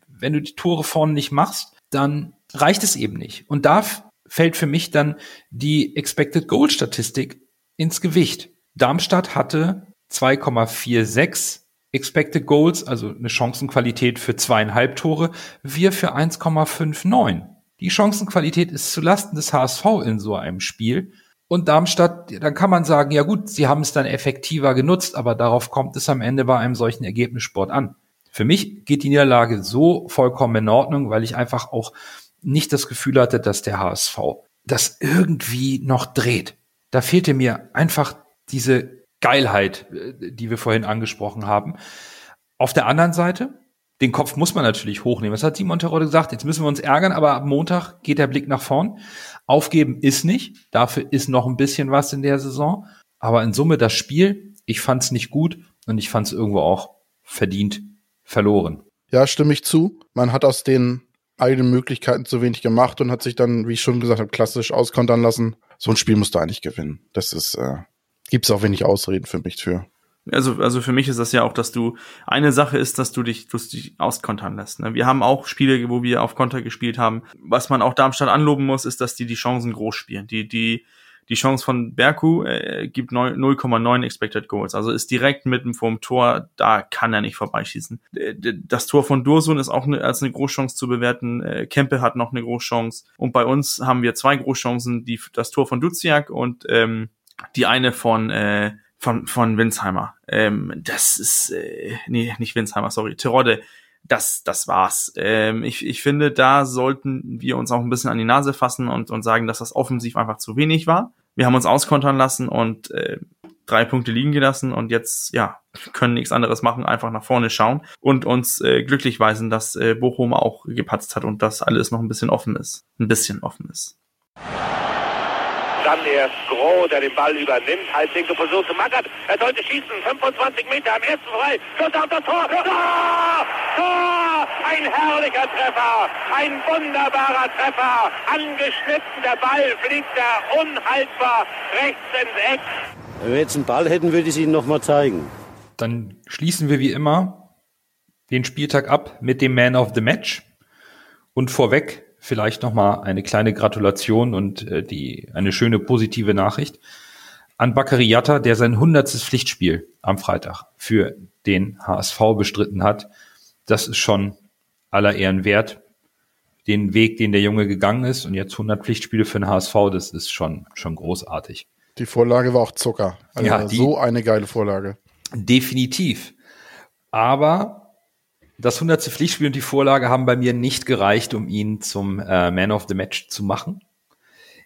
wenn du die Tore vorne nicht machst, dann reicht es eben nicht. Und da fällt für mich dann die Expected Goal Statistik ins Gewicht. Darmstadt hatte 2,46 Expected Goals, also eine Chancenqualität für zweieinhalb Tore, wir für 1,59. Die Chancenqualität ist zulasten des HSV in so einem Spiel und Darmstadt, dann kann man sagen, ja gut, sie haben es dann effektiver genutzt, aber darauf kommt es am Ende bei einem solchen Ergebnissport an. Für mich geht die Niederlage so vollkommen in Ordnung, weil ich einfach auch nicht das Gefühl hatte, dass der HSV das irgendwie noch dreht. Da fehlte mir einfach diese Geilheit, äh, die wir vorhin angesprochen haben. Auf der anderen Seite den Kopf muss man natürlich hochnehmen. Das hat Simon Terodde gesagt. Jetzt müssen wir uns ärgern, aber ab Montag geht der Blick nach vorn. Aufgeben ist nicht. Dafür ist noch ein bisschen was in der Saison. Aber in Summe das Spiel, ich fand es nicht gut und ich fand es irgendwo auch verdient verloren. Ja, stimme ich zu. Man hat aus den eigenen Möglichkeiten zu wenig gemacht und hat sich dann, wie ich schon gesagt habe, klassisch auskontern lassen. So ein Spiel musst du eigentlich gewinnen. Das ist, äh, gibt es auch wenig Ausreden für mich für. Also, also für mich ist das ja auch, dass du, eine Sache ist, dass du dich, dass du dich auskontern lässt. Ne? Wir haben auch Spiele, wo wir auf Konter gespielt haben. Was man auch Darmstadt anloben muss, ist, dass die die Chancen groß spielen. Die, die, die Chance von Berku äh, gibt 0,9 Expected Goals. Also ist direkt mitten vorm Tor, da kann er nicht vorbeischießen. Das Tor von Dursun ist auch eine, als eine Großchance zu bewerten. Äh, Kempe hat noch eine Großchance. Und bei uns haben wir zwei Großchancen, die, das Tor von Duziak und ähm, die eine von äh, von, von Winsheimer. Ähm, das ist, äh, nee, nicht Winsheimer, sorry, Terodde. Das, das war's. Ähm, ich, ich finde, da sollten wir uns auch ein bisschen an die Nase fassen und, und sagen, dass das offensiv einfach zu wenig war. Wir haben uns auskontern lassen und äh, drei Punkte liegen gelassen und jetzt, ja, können nichts anderes machen, einfach nach vorne schauen und uns äh, glücklich weisen, dass äh, Bochum auch gepatzt hat und dass alles noch ein bisschen offen ist. Ein bisschen offen ist. Dann erst Groh, der den Ball übernimmt. Halbwinkel versucht zu Mackert. Er sollte schießen. 25 Meter am ersten frei. Schuss auf das Tor. Tor! Tor! Ein herrlicher Treffer. Ein wunderbarer Treffer. Angeschnitten. Der Ball fliegt da unhaltbar rechts ins Eck. Wenn wir jetzt einen Ball hätten, würde ich es Ihnen nochmal zeigen. Dann schließen wir wie immer den Spieltag ab mit dem Man of the Match. Und vorweg vielleicht noch mal eine kleine Gratulation und äh, die eine schöne positive Nachricht an Bakary Yatta, der sein hundertstes Pflichtspiel am Freitag für den HSV bestritten hat. Das ist schon aller Ehren wert. Den Weg, den der Junge gegangen ist und jetzt 100 Pflichtspiele für den HSV, das ist schon, schon großartig. Die Vorlage war auch Zucker. Also ja, die, so eine geile Vorlage. Definitiv. Aber das 100. Pflichtspiel und die Vorlage haben bei mir nicht gereicht, um ihn zum äh, Man of the Match zu machen.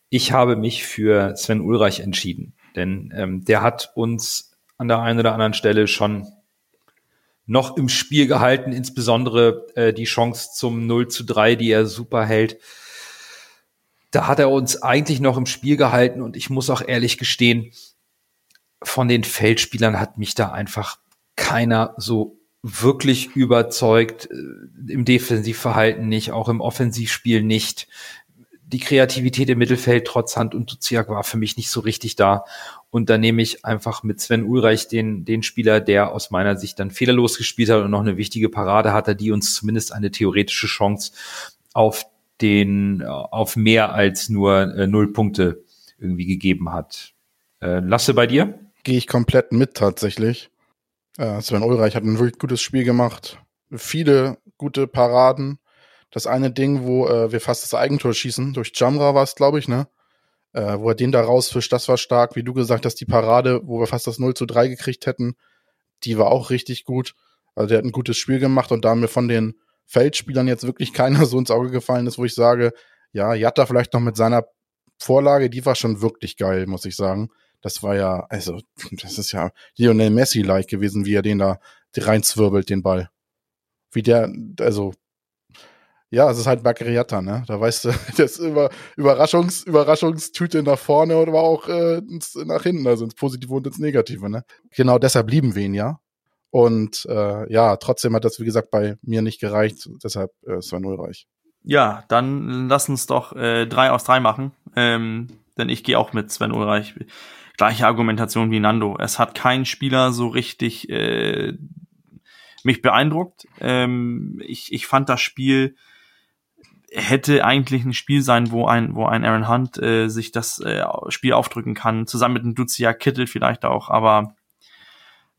Ich habe mich für Sven Ulreich entschieden, denn ähm, der hat uns an der einen oder anderen Stelle schon noch im Spiel gehalten, insbesondere äh, die Chance zum 0 zu 3, die er super hält. Da hat er uns eigentlich noch im Spiel gehalten und ich muss auch ehrlich gestehen, von den Feldspielern hat mich da einfach keiner so wirklich überzeugt, äh, im Defensivverhalten nicht, auch im Offensivspiel nicht. Die Kreativität im Mittelfeld trotz Hand und Duziak war für mich nicht so richtig da. Und da nehme ich einfach mit Sven Ulreich den, den Spieler, der aus meiner Sicht dann fehlerlos gespielt hat und noch eine wichtige Parade hatte, die uns zumindest eine theoretische Chance auf den, auf mehr als nur äh, null Punkte irgendwie gegeben hat. Äh, Lasse bei dir? Gehe ich komplett mit tatsächlich. Äh, Sven Ulreich hat ein wirklich gutes Spiel gemacht. Viele gute Paraden. Das eine Ding, wo äh, wir fast das Eigentor schießen, durch Jamra war es, glaube ich, ne? äh, wo er den da rausfischt, das war stark. Wie du gesagt hast, die Parade, wo wir fast das 0 zu 3 gekriegt hätten, die war auch richtig gut. Also der hat ein gutes Spiel gemacht und da mir von den Feldspielern jetzt wirklich keiner so ins Auge gefallen ist, wo ich sage, ja, Jatta vielleicht noch mit seiner Vorlage, die war schon wirklich geil, muss ich sagen. Das war ja, also, das ist ja Lionel Messi-like gewesen, wie er den da reinzwirbelt, den Ball. Wie der, also, ja, es ist halt Bakriata, ne? Da weißt du, das über Überraschungs, Überraschungstüte nach vorne oder auch äh, nach hinten, also ins Positive und ins Negative, ne? Genau deshalb lieben wir ihn ja. Und äh, ja, trotzdem hat das, wie gesagt, bei mir nicht gereicht. Deshalb äh, Sven Ulreich. Ja, dann lass uns doch äh, drei aus drei machen. Ähm, denn ich gehe auch mit Sven Ulreich. Gleiche Argumentation wie Nando. Es hat kein Spieler so richtig äh, mich beeindruckt. Ähm, ich, ich fand das Spiel hätte eigentlich ein Spiel sein, wo ein, wo ein Aaron Hunt äh, sich das äh, Spiel aufdrücken kann, zusammen mit einem Duzia Kittel vielleicht auch, aber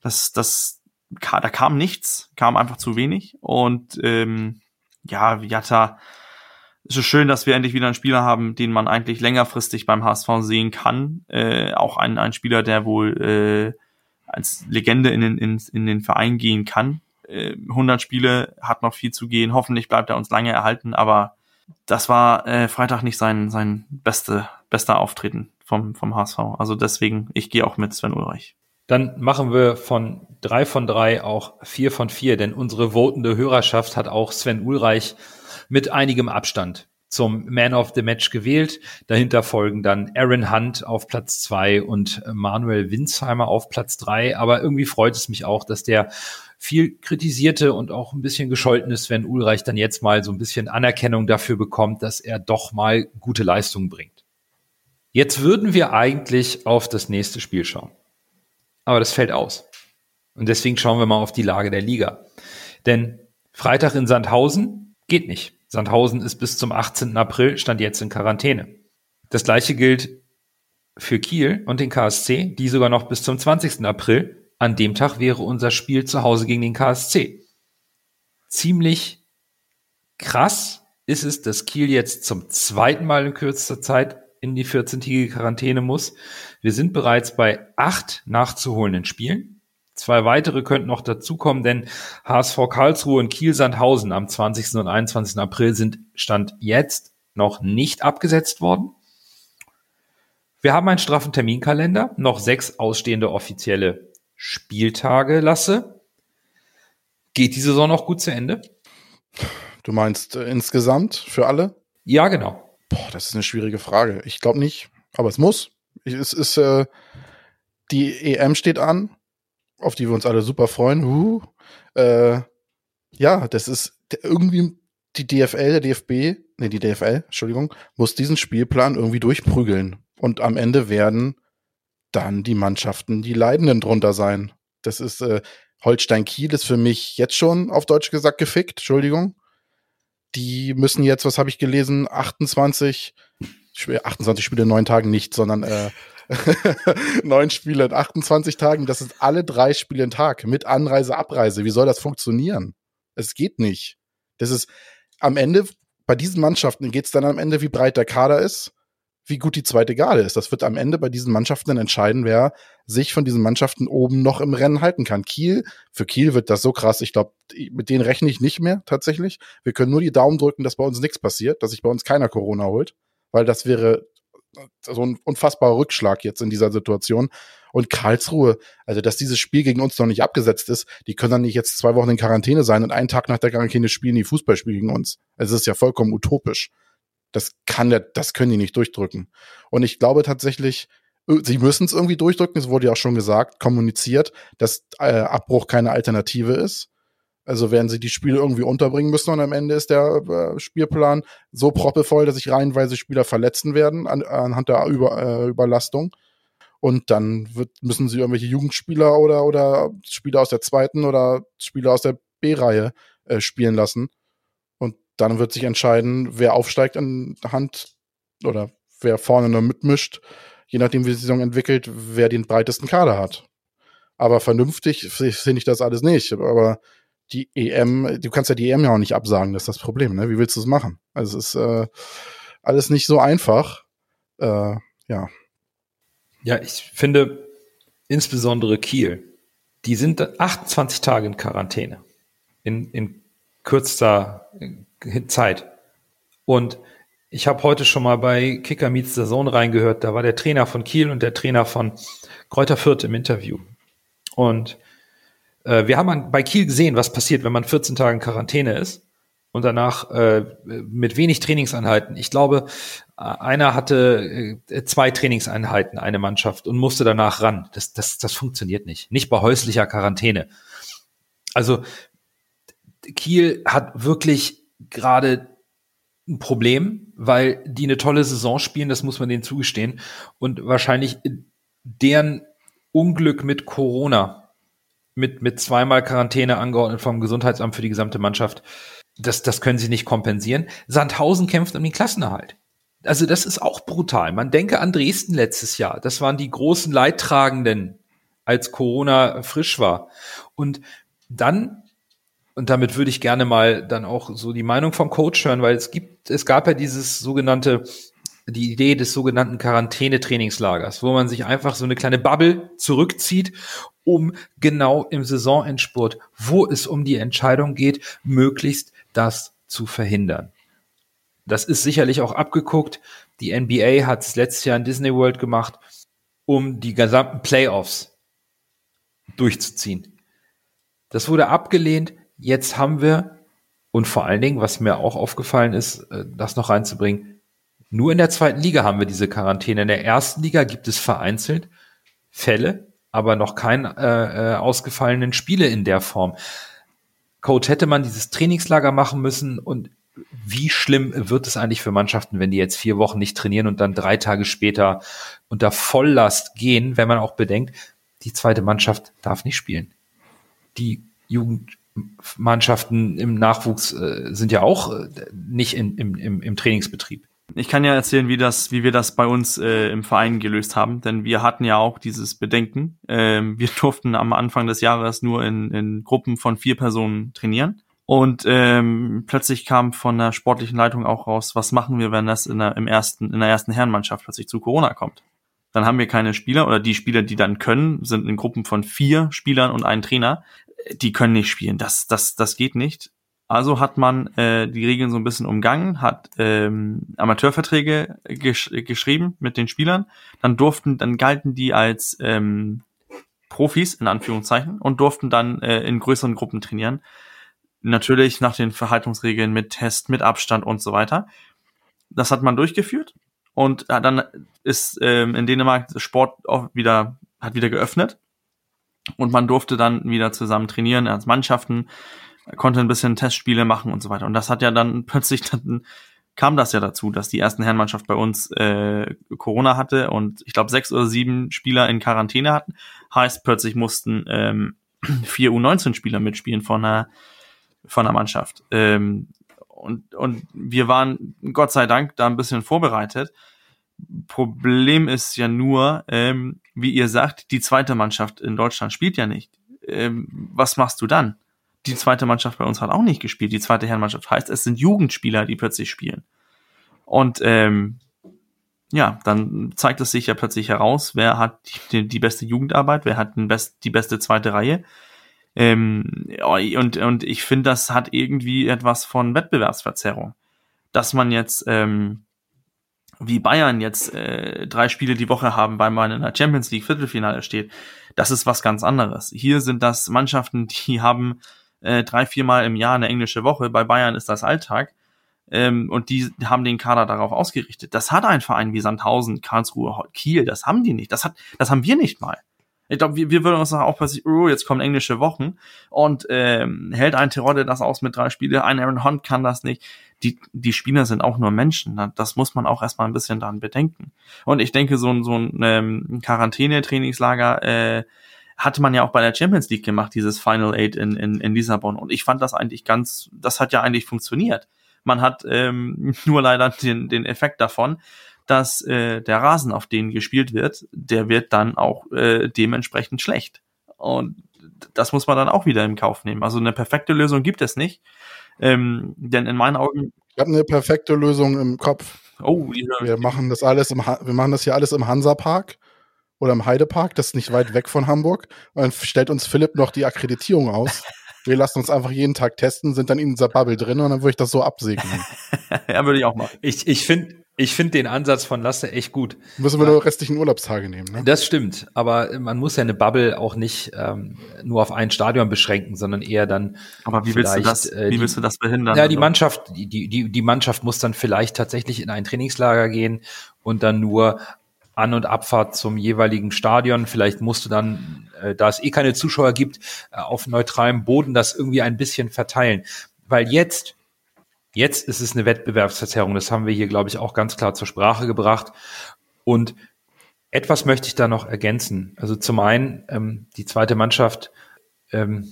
das, das, da kam nichts, kam einfach zu wenig und ähm, ja, Jatta, es ist schön, dass wir endlich wieder einen Spieler haben, den man eigentlich längerfristig beim HSV sehen kann. Äh, auch ein, ein Spieler, der wohl äh, als Legende in den, in, in den Verein gehen kann. Äh, 100 Spiele hat noch viel zu gehen. Hoffentlich bleibt er uns lange erhalten, aber das war äh, Freitag nicht sein, sein beste, bester Auftreten vom, vom HSV. Also deswegen, ich gehe auch mit Sven Ulreich. Dann machen wir von drei von drei auch vier von vier, denn unsere votende Hörerschaft hat auch Sven Ulreich mit einigem Abstand zum Man of the Match gewählt. Dahinter folgen dann Aaron Hunt auf Platz zwei und Manuel Winsheimer auf Platz drei. Aber irgendwie freut es mich auch, dass der viel kritisierte und auch ein bisschen gescholtene Sven Ulreich dann jetzt mal so ein bisschen Anerkennung dafür bekommt, dass er doch mal gute Leistungen bringt. Jetzt würden wir eigentlich auf das nächste Spiel schauen. Aber das fällt aus. Und deswegen schauen wir mal auf die Lage der Liga. Denn Freitag in Sandhausen geht nicht. Sandhausen ist bis zum 18. April, stand jetzt in Quarantäne. Das gleiche gilt für Kiel und den KSC, die sogar noch bis zum 20. April an dem Tag wäre unser Spiel zu Hause gegen den KSC. Ziemlich krass ist es, dass Kiel jetzt zum zweiten Mal in kürzester Zeit in die 14-tägige Quarantäne muss. Wir sind bereits bei acht nachzuholenden Spielen. Zwei weitere könnten noch dazukommen, denn HSV Karlsruhe und Kiel Sandhausen am 20. und 21. April sind Stand jetzt noch nicht abgesetzt worden. Wir haben einen straffen Terminkalender, noch sechs ausstehende offizielle Spieltage lasse, geht die Saison noch gut zu Ende? Du meinst äh, insgesamt für alle? Ja, genau. Boah, das ist eine schwierige Frage. Ich glaube nicht, aber es muss. Es ist äh, die EM steht an, auf die wir uns alle super freuen. Uh, äh, ja, das ist irgendwie die DFL, der DFB, nee, die DFL, Entschuldigung, muss diesen Spielplan irgendwie durchprügeln. Und am Ende werden dann die Mannschaften, die Leidenden drunter sein. Das ist äh, Holstein Kiel ist für mich jetzt schon auf Deutsch gesagt gefickt, Entschuldigung. Die müssen jetzt, was habe ich gelesen, 28 28 Spiele in neun Tagen nicht, sondern äh, neun Spiele in 28 Tagen. Das sind alle drei Spiele in Tag mit Anreise, Abreise. Wie soll das funktionieren? Es geht nicht. Das ist am Ende, bei diesen Mannschaften geht es dann am Ende, wie breit der Kader ist wie gut die zweite Garde ist. Das wird am Ende bei diesen Mannschaften dann entscheiden, wer sich von diesen Mannschaften oben noch im Rennen halten kann. Kiel, für Kiel wird das so krass. Ich glaube, mit denen rechne ich nicht mehr tatsächlich. Wir können nur die Daumen drücken, dass bei uns nichts passiert, dass sich bei uns keiner Corona holt, weil das wäre so ein unfassbarer Rückschlag jetzt in dieser Situation. Und Karlsruhe, also dass dieses Spiel gegen uns noch nicht abgesetzt ist, die können dann nicht jetzt zwei Wochen in Quarantäne sein und einen Tag nach der Quarantäne spielen die Fußballspiel gegen uns. Es ist ja vollkommen utopisch. Das kann der, das können die nicht durchdrücken. Und ich glaube tatsächlich, äh, sie müssen es irgendwie durchdrücken. Es wurde ja auch schon gesagt, kommuniziert, dass äh, Abbruch keine Alternative ist. Also werden sie die Spiele irgendwie unterbringen müssen und am Ende ist der äh, Spielplan so proppevoll, dass sich reihenweise Spieler verletzen werden an, anhand der Über, äh, Überlastung. Und dann wird, müssen sie irgendwelche Jugendspieler oder, oder Spieler aus der zweiten oder Spieler aus der B-Reihe äh, spielen lassen dann wird sich entscheiden, wer aufsteigt anhand oder wer vorne nur mitmischt, je nachdem, wie die Saison entwickelt, wer den breitesten Kader hat. Aber vernünftig finde ich das alles nicht. Aber die EM, du kannst ja die EM ja auch nicht absagen, das ist das Problem. Ne? Wie willst du es machen? Also es ist äh, alles nicht so einfach. Äh, ja. Ja, ich finde insbesondere Kiel, die sind 28 Tage in Quarantäne. In, in kürzester Zeit. Und ich habe heute schon mal bei Kicker Meets Zone reingehört. Da war der Trainer von Kiel und der Trainer von Kräuter Fürth im Interview. Und äh, wir haben bei Kiel gesehen, was passiert, wenn man 14 Tage in Quarantäne ist und danach äh, mit wenig Trainingseinheiten. Ich glaube, einer hatte äh, zwei Trainingseinheiten, eine Mannschaft und musste danach ran. Das, das, das funktioniert nicht. Nicht bei häuslicher Quarantäne. Also Kiel hat wirklich gerade ein Problem, weil die eine tolle Saison spielen, das muss man denen zugestehen. Und wahrscheinlich deren Unglück mit Corona, mit, mit zweimal Quarantäne angeordnet vom Gesundheitsamt für die gesamte Mannschaft, das, das können sie nicht kompensieren. Sandhausen kämpft um den Klassenerhalt. Also das ist auch brutal. Man denke an Dresden letztes Jahr. Das waren die großen Leidtragenden, als Corona frisch war. Und dann und damit würde ich gerne mal dann auch so die Meinung vom Coach hören, weil es gibt, es gab ja dieses sogenannte, die Idee des sogenannten Quarantäne-Trainingslagers, wo man sich einfach so eine kleine Bubble zurückzieht, um genau im Saisonendspurt, wo es um die Entscheidung geht, möglichst das zu verhindern. Das ist sicherlich auch abgeguckt. Die NBA hat es letztes Jahr in Disney World gemacht, um die gesamten Playoffs durchzuziehen. Das wurde abgelehnt. Jetzt haben wir, und vor allen Dingen, was mir auch aufgefallen ist, äh, das noch reinzubringen, nur in der zweiten Liga haben wir diese Quarantäne. In der ersten Liga gibt es vereinzelt Fälle, aber noch keine äh, äh, ausgefallenen Spiele in der Form. Coach, hätte man dieses Trainingslager machen müssen und wie schlimm wird es eigentlich für Mannschaften, wenn die jetzt vier Wochen nicht trainieren und dann drei Tage später unter Volllast gehen, wenn man auch bedenkt, die zweite Mannschaft darf nicht spielen. Die Jugend Mannschaften im Nachwuchs äh, sind ja auch äh, nicht in, im, im, im Trainingsbetrieb. Ich kann ja erzählen, wie das, wie wir das bei uns äh, im Verein gelöst haben, denn wir hatten ja auch dieses Bedenken. Ähm, wir durften am Anfang des Jahres nur in, in Gruppen von vier Personen trainieren. Und ähm, plötzlich kam von der sportlichen Leitung auch raus, was machen wir, wenn das in der, im ersten, in der ersten Herrenmannschaft plötzlich zu Corona kommt. Dann haben wir keine Spieler oder die Spieler, die dann können, sind in Gruppen von vier Spielern und einen Trainer die können nicht spielen. Das, das, das geht nicht. Also hat man äh, die Regeln so ein bisschen umgangen, hat ähm, Amateurverträge gesch geschrieben mit den Spielern. Dann durften, dann galten die als ähm, Profis in Anführungszeichen und durften dann äh, in größeren Gruppen trainieren. Natürlich nach den Verhaltungsregeln mit Test, mit Abstand und so weiter. Das hat man durchgeführt und äh, dann ist ähm, in Dänemark Sport auch wieder hat wieder geöffnet und man durfte dann wieder zusammen trainieren als Mannschaften, konnte ein bisschen Testspiele machen und so weiter. Und das hat ja dann plötzlich dann kam das ja dazu, dass die ersten Herrenmannschaft bei uns äh, Corona hatte und ich glaube sechs oder sieben Spieler in Quarantäne hatten. Heißt, plötzlich mussten ähm, vier U19-Spieler mitspielen von einer, von einer Mannschaft. Ähm, und, und wir waren Gott sei Dank da ein bisschen vorbereitet. Problem ist ja nur, ähm, wie ihr sagt, die zweite Mannschaft in Deutschland spielt ja nicht. Ähm, was machst du dann? Die zweite Mannschaft bei uns hat auch nicht gespielt. Die zweite Herrenmannschaft heißt, es sind Jugendspieler, die plötzlich spielen. Und ähm, ja, dann zeigt es sich ja plötzlich heraus, wer hat die, die beste Jugendarbeit, wer hat den best, die beste zweite Reihe. Ähm, und, und ich finde, das hat irgendwie etwas von Wettbewerbsverzerrung. Dass man jetzt ähm, wie Bayern jetzt äh, drei Spiele die Woche haben, weil man in der Champions League Viertelfinale steht, das ist was ganz anderes. Hier sind das Mannschaften, die haben äh, drei, viermal im Jahr eine englische Woche. Bei Bayern ist das Alltag. Ähm, und die haben den Kader darauf ausgerichtet. Das hat ein Verein wie Sandhausen, Karlsruhe, Kiel, das haben die nicht. Das hat, das haben wir nicht mal. Ich glaube, wir, wir würden uns auch passieren, oh, jetzt kommen englische Wochen und ähm, hält ein Terodde das aus mit drei Spiele, ein Aaron Hunt kann das nicht. Die, die Spieler sind auch nur Menschen. Das muss man auch erstmal ein bisschen dann bedenken. Und ich denke, so ein, so ein ähm, Quarantäne-Trainingslager äh, hatte man ja auch bei der Champions League gemacht, dieses Final Eight in, in, in Lissabon. Und ich fand das eigentlich ganz, das hat ja eigentlich funktioniert. Man hat ähm, nur leider den, den Effekt davon, dass äh, der Rasen, auf den gespielt wird, der wird dann auch äh, dementsprechend schlecht. Und das muss man dann auch wieder im Kauf nehmen. Also eine perfekte Lösung gibt es nicht. Ähm, denn in meinen Augen Ich habe eine perfekte Lösung im Kopf. Oh, wir machen das alles im, wir machen das hier alles im Hansapark oder im Heidepark, das ist nicht weit weg von Hamburg. Und dann stellt uns Philipp noch die Akkreditierung aus. Wir lassen uns einfach jeden Tag testen, sind dann in dieser Bubble drin und dann würde ich das so absegnen. ja, würde ich auch machen. Ich, ich finde, ich finde den Ansatz von Lasse echt gut. Müssen wir nur restlichen Urlaubstage nehmen, ne? Das stimmt, aber man muss ja eine Bubble auch nicht ähm, nur auf ein Stadion beschränken, sondern eher dann. Aber wie willst du das? Äh, wie willst du das behindern? Ja, die Mannschaft, die, die, die Mannschaft muss dann vielleicht tatsächlich in ein Trainingslager gehen und dann nur An- und Abfahrt zum jeweiligen Stadion. Vielleicht musst du dann, äh, da es eh keine Zuschauer gibt, äh, auf neutralem Boden das irgendwie ein bisschen verteilen. Weil jetzt Jetzt ist es eine Wettbewerbsverzerrung. Das haben wir hier, glaube ich, auch ganz klar zur Sprache gebracht. Und etwas möchte ich da noch ergänzen. Also zum einen, ähm, die zweite Mannschaft ähm,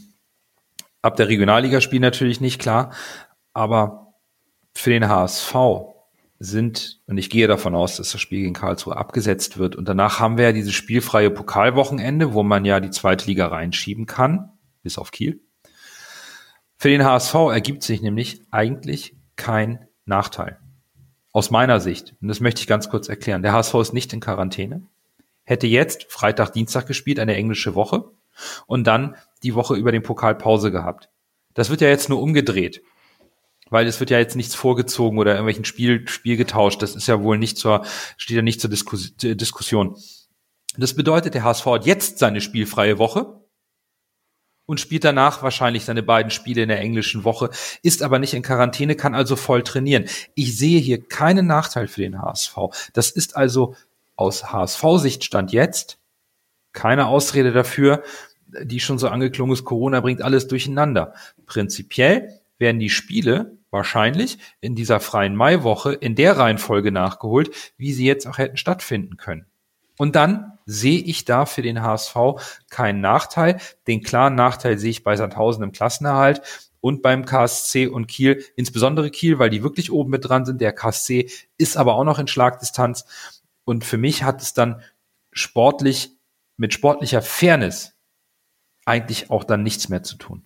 ab der Regionalliga spielt natürlich nicht klar, aber für den HSV sind, und ich gehe davon aus, dass das Spiel gegen Karlsruhe abgesetzt wird. Und danach haben wir ja dieses spielfreie Pokalwochenende, wo man ja die zweite Liga reinschieben kann, bis auf Kiel. Für den HSV ergibt sich nämlich eigentlich kein Nachteil. Aus meiner Sicht, und das möchte ich ganz kurz erklären, der HSV ist nicht in Quarantäne, hätte jetzt Freitag, Dienstag gespielt, eine englische Woche und dann die Woche über den Pokal Pause gehabt. Das wird ja jetzt nur umgedreht, weil es wird ja jetzt nichts vorgezogen oder irgendwelchen Spiel, Spiel getauscht. Das ist ja wohl nicht zur, steht ja nicht zur Diskus Diskussion. Das bedeutet, der HSV hat jetzt seine spielfreie Woche und spielt danach wahrscheinlich seine beiden Spiele in der englischen Woche, ist aber nicht in Quarantäne, kann also voll trainieren. Ich sehe hier keinen Nachteil für den HSV. Das ist also aus HSV-Sicht stand jetzt keine Ausrede dafür, die schon so angeklungen ist, Corona bringt alles durcheinander. Prinzipiell werden die Spiele wahrscheinlich in dieser freien Maiwoche in der Reihenfolge nachgeholt, wie sie jetzt auch hätten stattfinden können. Und dann sehe ich da für den HSV keinen Nachteil. Den klaren Nachteil sehe ich bei Sandhausen im Klassenerhalt und beim KSC und Kiel, insbesondere Kiel, weil die wirklich oben mit dran sind. Der KSC ist aber auch noch in Schlagdistanz. Und für mich hat es dann sportlich, mit sportlicher Fairness eigentlich auch dann nichts mehr zu tun.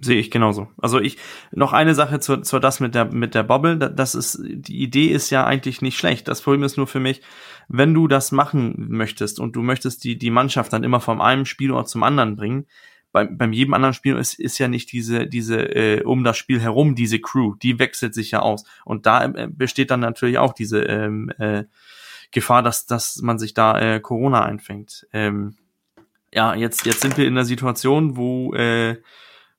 Sehe ich genauso. Also ich noch eine Sache zu, zu das mit der mit der Bobble. Das ist die Idee ist ja eigentlich nicht schlecht. Das Problem ist nur für mich, wenn du das machen möchtest und du möchtest die die Mannschaft dann immer vom einem Spielort zum anderen bringen. Beim, beim jedem anderen Spiel ist, ist ja nicht diese diese äh, um das Spiel herum diese Crew, die wechselt sich ja aus und da äh, besteht dann natürlich auch diese ähm, äh, Gefahr, dass dass man sich da äh, Corona einfängt. Ähm, ja, jetzt jetzt sind wir in der Situation, wo äh,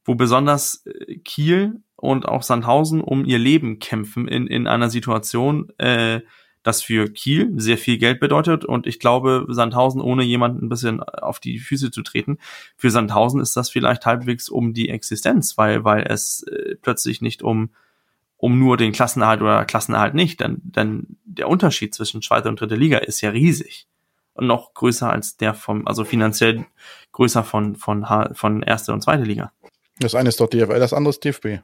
wo besonders äh, Kiel und auch Sandhausen um ihr Leben kämpfen in, in einer Situation, äh, das für Kiel sehr viel Geld bedeutet. Und ich glaube, Sandhausen, ohne jemanden ein bisschen auf die Füße zu treten, für Sandhausen ist das vielleicht halbwegs um die Existenz, weil, weil es äh, plötzlich nicht um, um nur den Klassenerhalt oder Klassenerhalt nicht, denn, denn der Unterschied zwischen zweiter und dritter Liga ist ja riesig. Und noch größer als der vom, also finanziell größer von, von, von erste und zweite Liga. Das eine ist doch DFL, das andere ist DFB.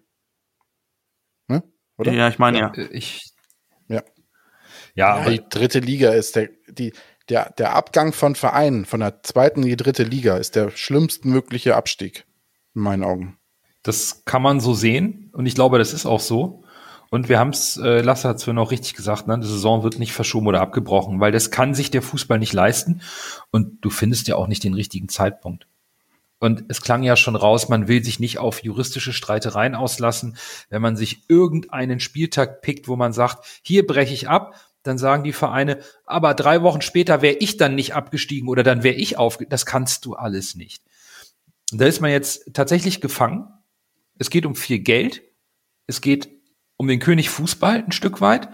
Ne? Oder? Ja, ich meine ja. Äh, ich, ja. Ja, aber die dritte Liga ist der, die, der, der Abgang von Vereinen von der zweiten in die dritte Liga ist der schlimmstmögliche Abstieg. In meinen Augen. Das kann man so sehen und ich glaube, das ist auch so. Und wir haben es, äh, Lasse hat es vorhin auch richtig gesagt, ne? die Saison wird nicht verschoben oder abgebrochen, weil das kann sich der Fußball nicht leisten und du findest ja auch nicht den richtigen Zeitpunkt. Und es klang ja schon raus, man will sich nicht auf juristische Streitereien auslassen. Wenn man sich irgendeinen Spieltag pickt, wo man sagt, hier breche ich ab, dann sagen die Vereine, aber drei Wochen später wäre ich dann nicht abgestiegen oder dann wäre ich auf. Das kannst du alles nicht. Und da ist man jetzt tatsächlich gefangen. Es geht um viel Geld. Es geht um den König Fußball ein Stück weit.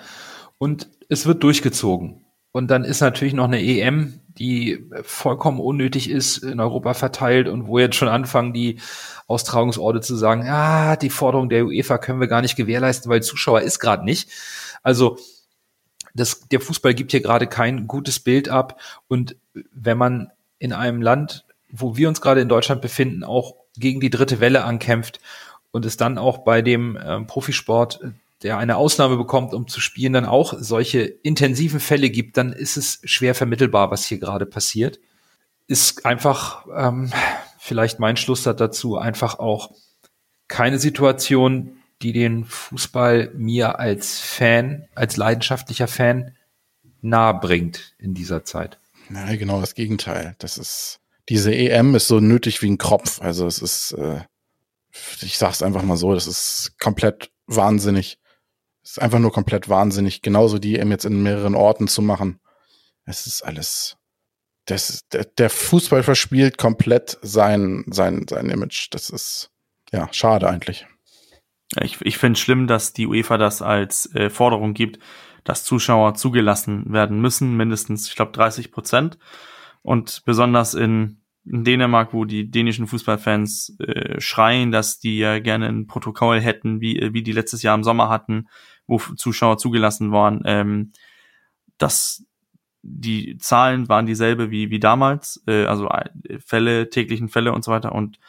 Und es wird durchgezogen. Und dann ist natürlich noch eine EM die vollkommen unnötig ist, in Europa verteilt und wo jetzt schon anfangen, die Austragungsorte zu sagen, ja, die Forderung der UEFA können wir gar nicht gewährleisten, weil Zuschauer ist gerade nicht. Also das, der Fußball gibt hier gerade kein gutes Bild ab. Und wenn man in einem Land, wo wir uns gerade in Deutschland befinden, auch gegen die dritte Welle ankämpft und es dann auch bei dem äh, Profisport der eine Ausnahme bekommt, um zu spielen, dann auch solche intensiven Fälle gibt, dann ist es schwer vermittelbar, was hier gerade passiert. Ist einfach ähm, vielleicht mein Schluss dazu, einfach auch keine Situation, die den Fußball mir als Fan, als leidenschaftlicher Fan nahe bringt in dieser Zeit. Ja, genau das Gegenteil. Das ist, diese EM ist so nötig wie ein Kropf. Also es ist, äh, ich sag's einfach mal so, das ist komplett wahnsinnig. Es ist einfach nur komplett wahnsinnig, genauso die EM jetzt in mehreren Orten zu machen. Es ist alles, das, der, Fußball verspielt komplett sein, sein, sein Image. Das ist, ja, schade eigentlich. Ich, ich finde schlimm, dass die UEFA das als äh, Forderung gibt, dass Zuschauer zugelassen werden müssen, mindestens, ich glaube, 30 Prozent. Und besonders in, in Dänemark, wo die dänischen Fußballfans äh, schreien, dass die ja gerne ein Protokoll hätten, wie, wie die letztes Jahr im Sommer hatten, wo Zuschauer zugelassen waren, ähm, dass die Zahlen waren dieselbe wie, wie damals, äh, also äh, Fälle, täglichen Fälle und so weiter. Und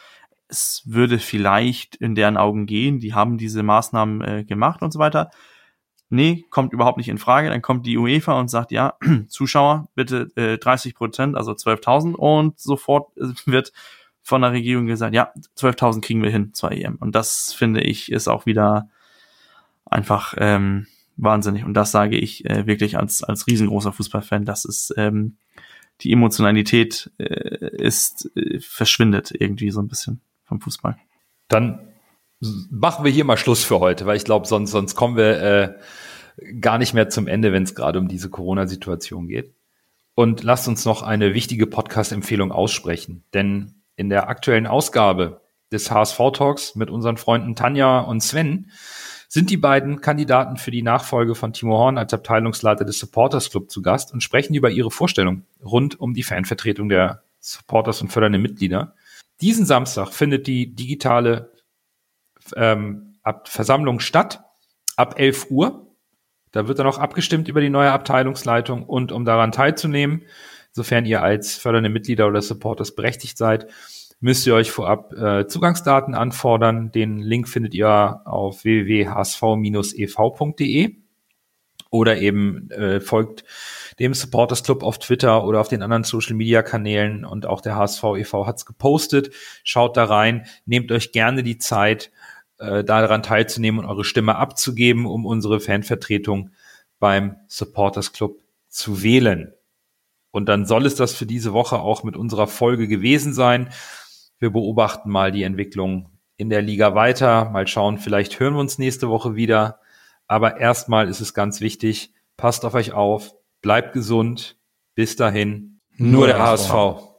es würde vielleicht in deren Augen gehen, die haben diese Maßnahmen äh, gemacht und so weiter nee, kommt überhaupt nicht in Frage. Dann kommt die UEFA und sagt, ja, Zuschauer, bitte äh, 30 Prozent, also 12.000 und sofort äh, wird von der Regierung gesagt, ja, 12.000 kriegen wir hin, zwei EM. Und das finde ich ist auch wieder einfach ähm, wahnsinnig. Und das sage ich äh, wirklich als als riesengroßer Fußballfan, dass es ähm, die Emotionalität äh, ist äh, verschwindet irgendwie so ein bisschen vom Fußball. Dann machen wir hier mal Schluss für heute, weil ich glaube, sonst, sonst kommen wir äh, gar nicht mehr zum Ende, wenn es gerade um diese Corona-Situation geht. Und lasst uns noch eine wichtige Podcast-Empfehlung aussprechen, denn in der aktuellen Ausgabe des HSV Talks mit unseren Freunden Tanja und Sven sind die beiden Kandidaten für die Nachfolge von Timo Horn als Abteilungsleiter des Supporters Club zu Gast und sprechen über ihre Vorstellung rund um die Fanvertretung der Supporters und fördernde Mitglieder. Diesen Samstag findet die digitale ähm, Versammlung statt, ab 11 Uhr. Da wird dann auch abgestimmt über die neue Abteilungsleitung und um daran teilzunehmen, sofern ihr als fördernde Mitglieder oder Supporters berechtigt seid, müsst ihr euch vorab äh, Zugangsdaten anfordern. Den Link findet ihr auf www.hsv-ev.de oder eben äh, folgt dem Supporters Club auf Twitter oder auf den anderen Social Media Kanälen und auch der HSV e.V. hat's gepostet. Schaut da rein, nehmt euch gerne die Zeit äh, daran teilzunehmen und eure Stimme abzugeben, um unsere Fanvertretung beim Supporters Club zu wählen. Und dann soll es das für diese Woche auch mit unserer Folge gewesen sein. Wir beobachten mal die Entwicklung in der Liga weiter. Mal schauen, vielleicht hören wir uns nächste Woche wieder. Aber erstmal ist es ganz wichtig, passt auf euch auf, bleibt gesund. Bis dahin, nur, nur der HSV. HSV.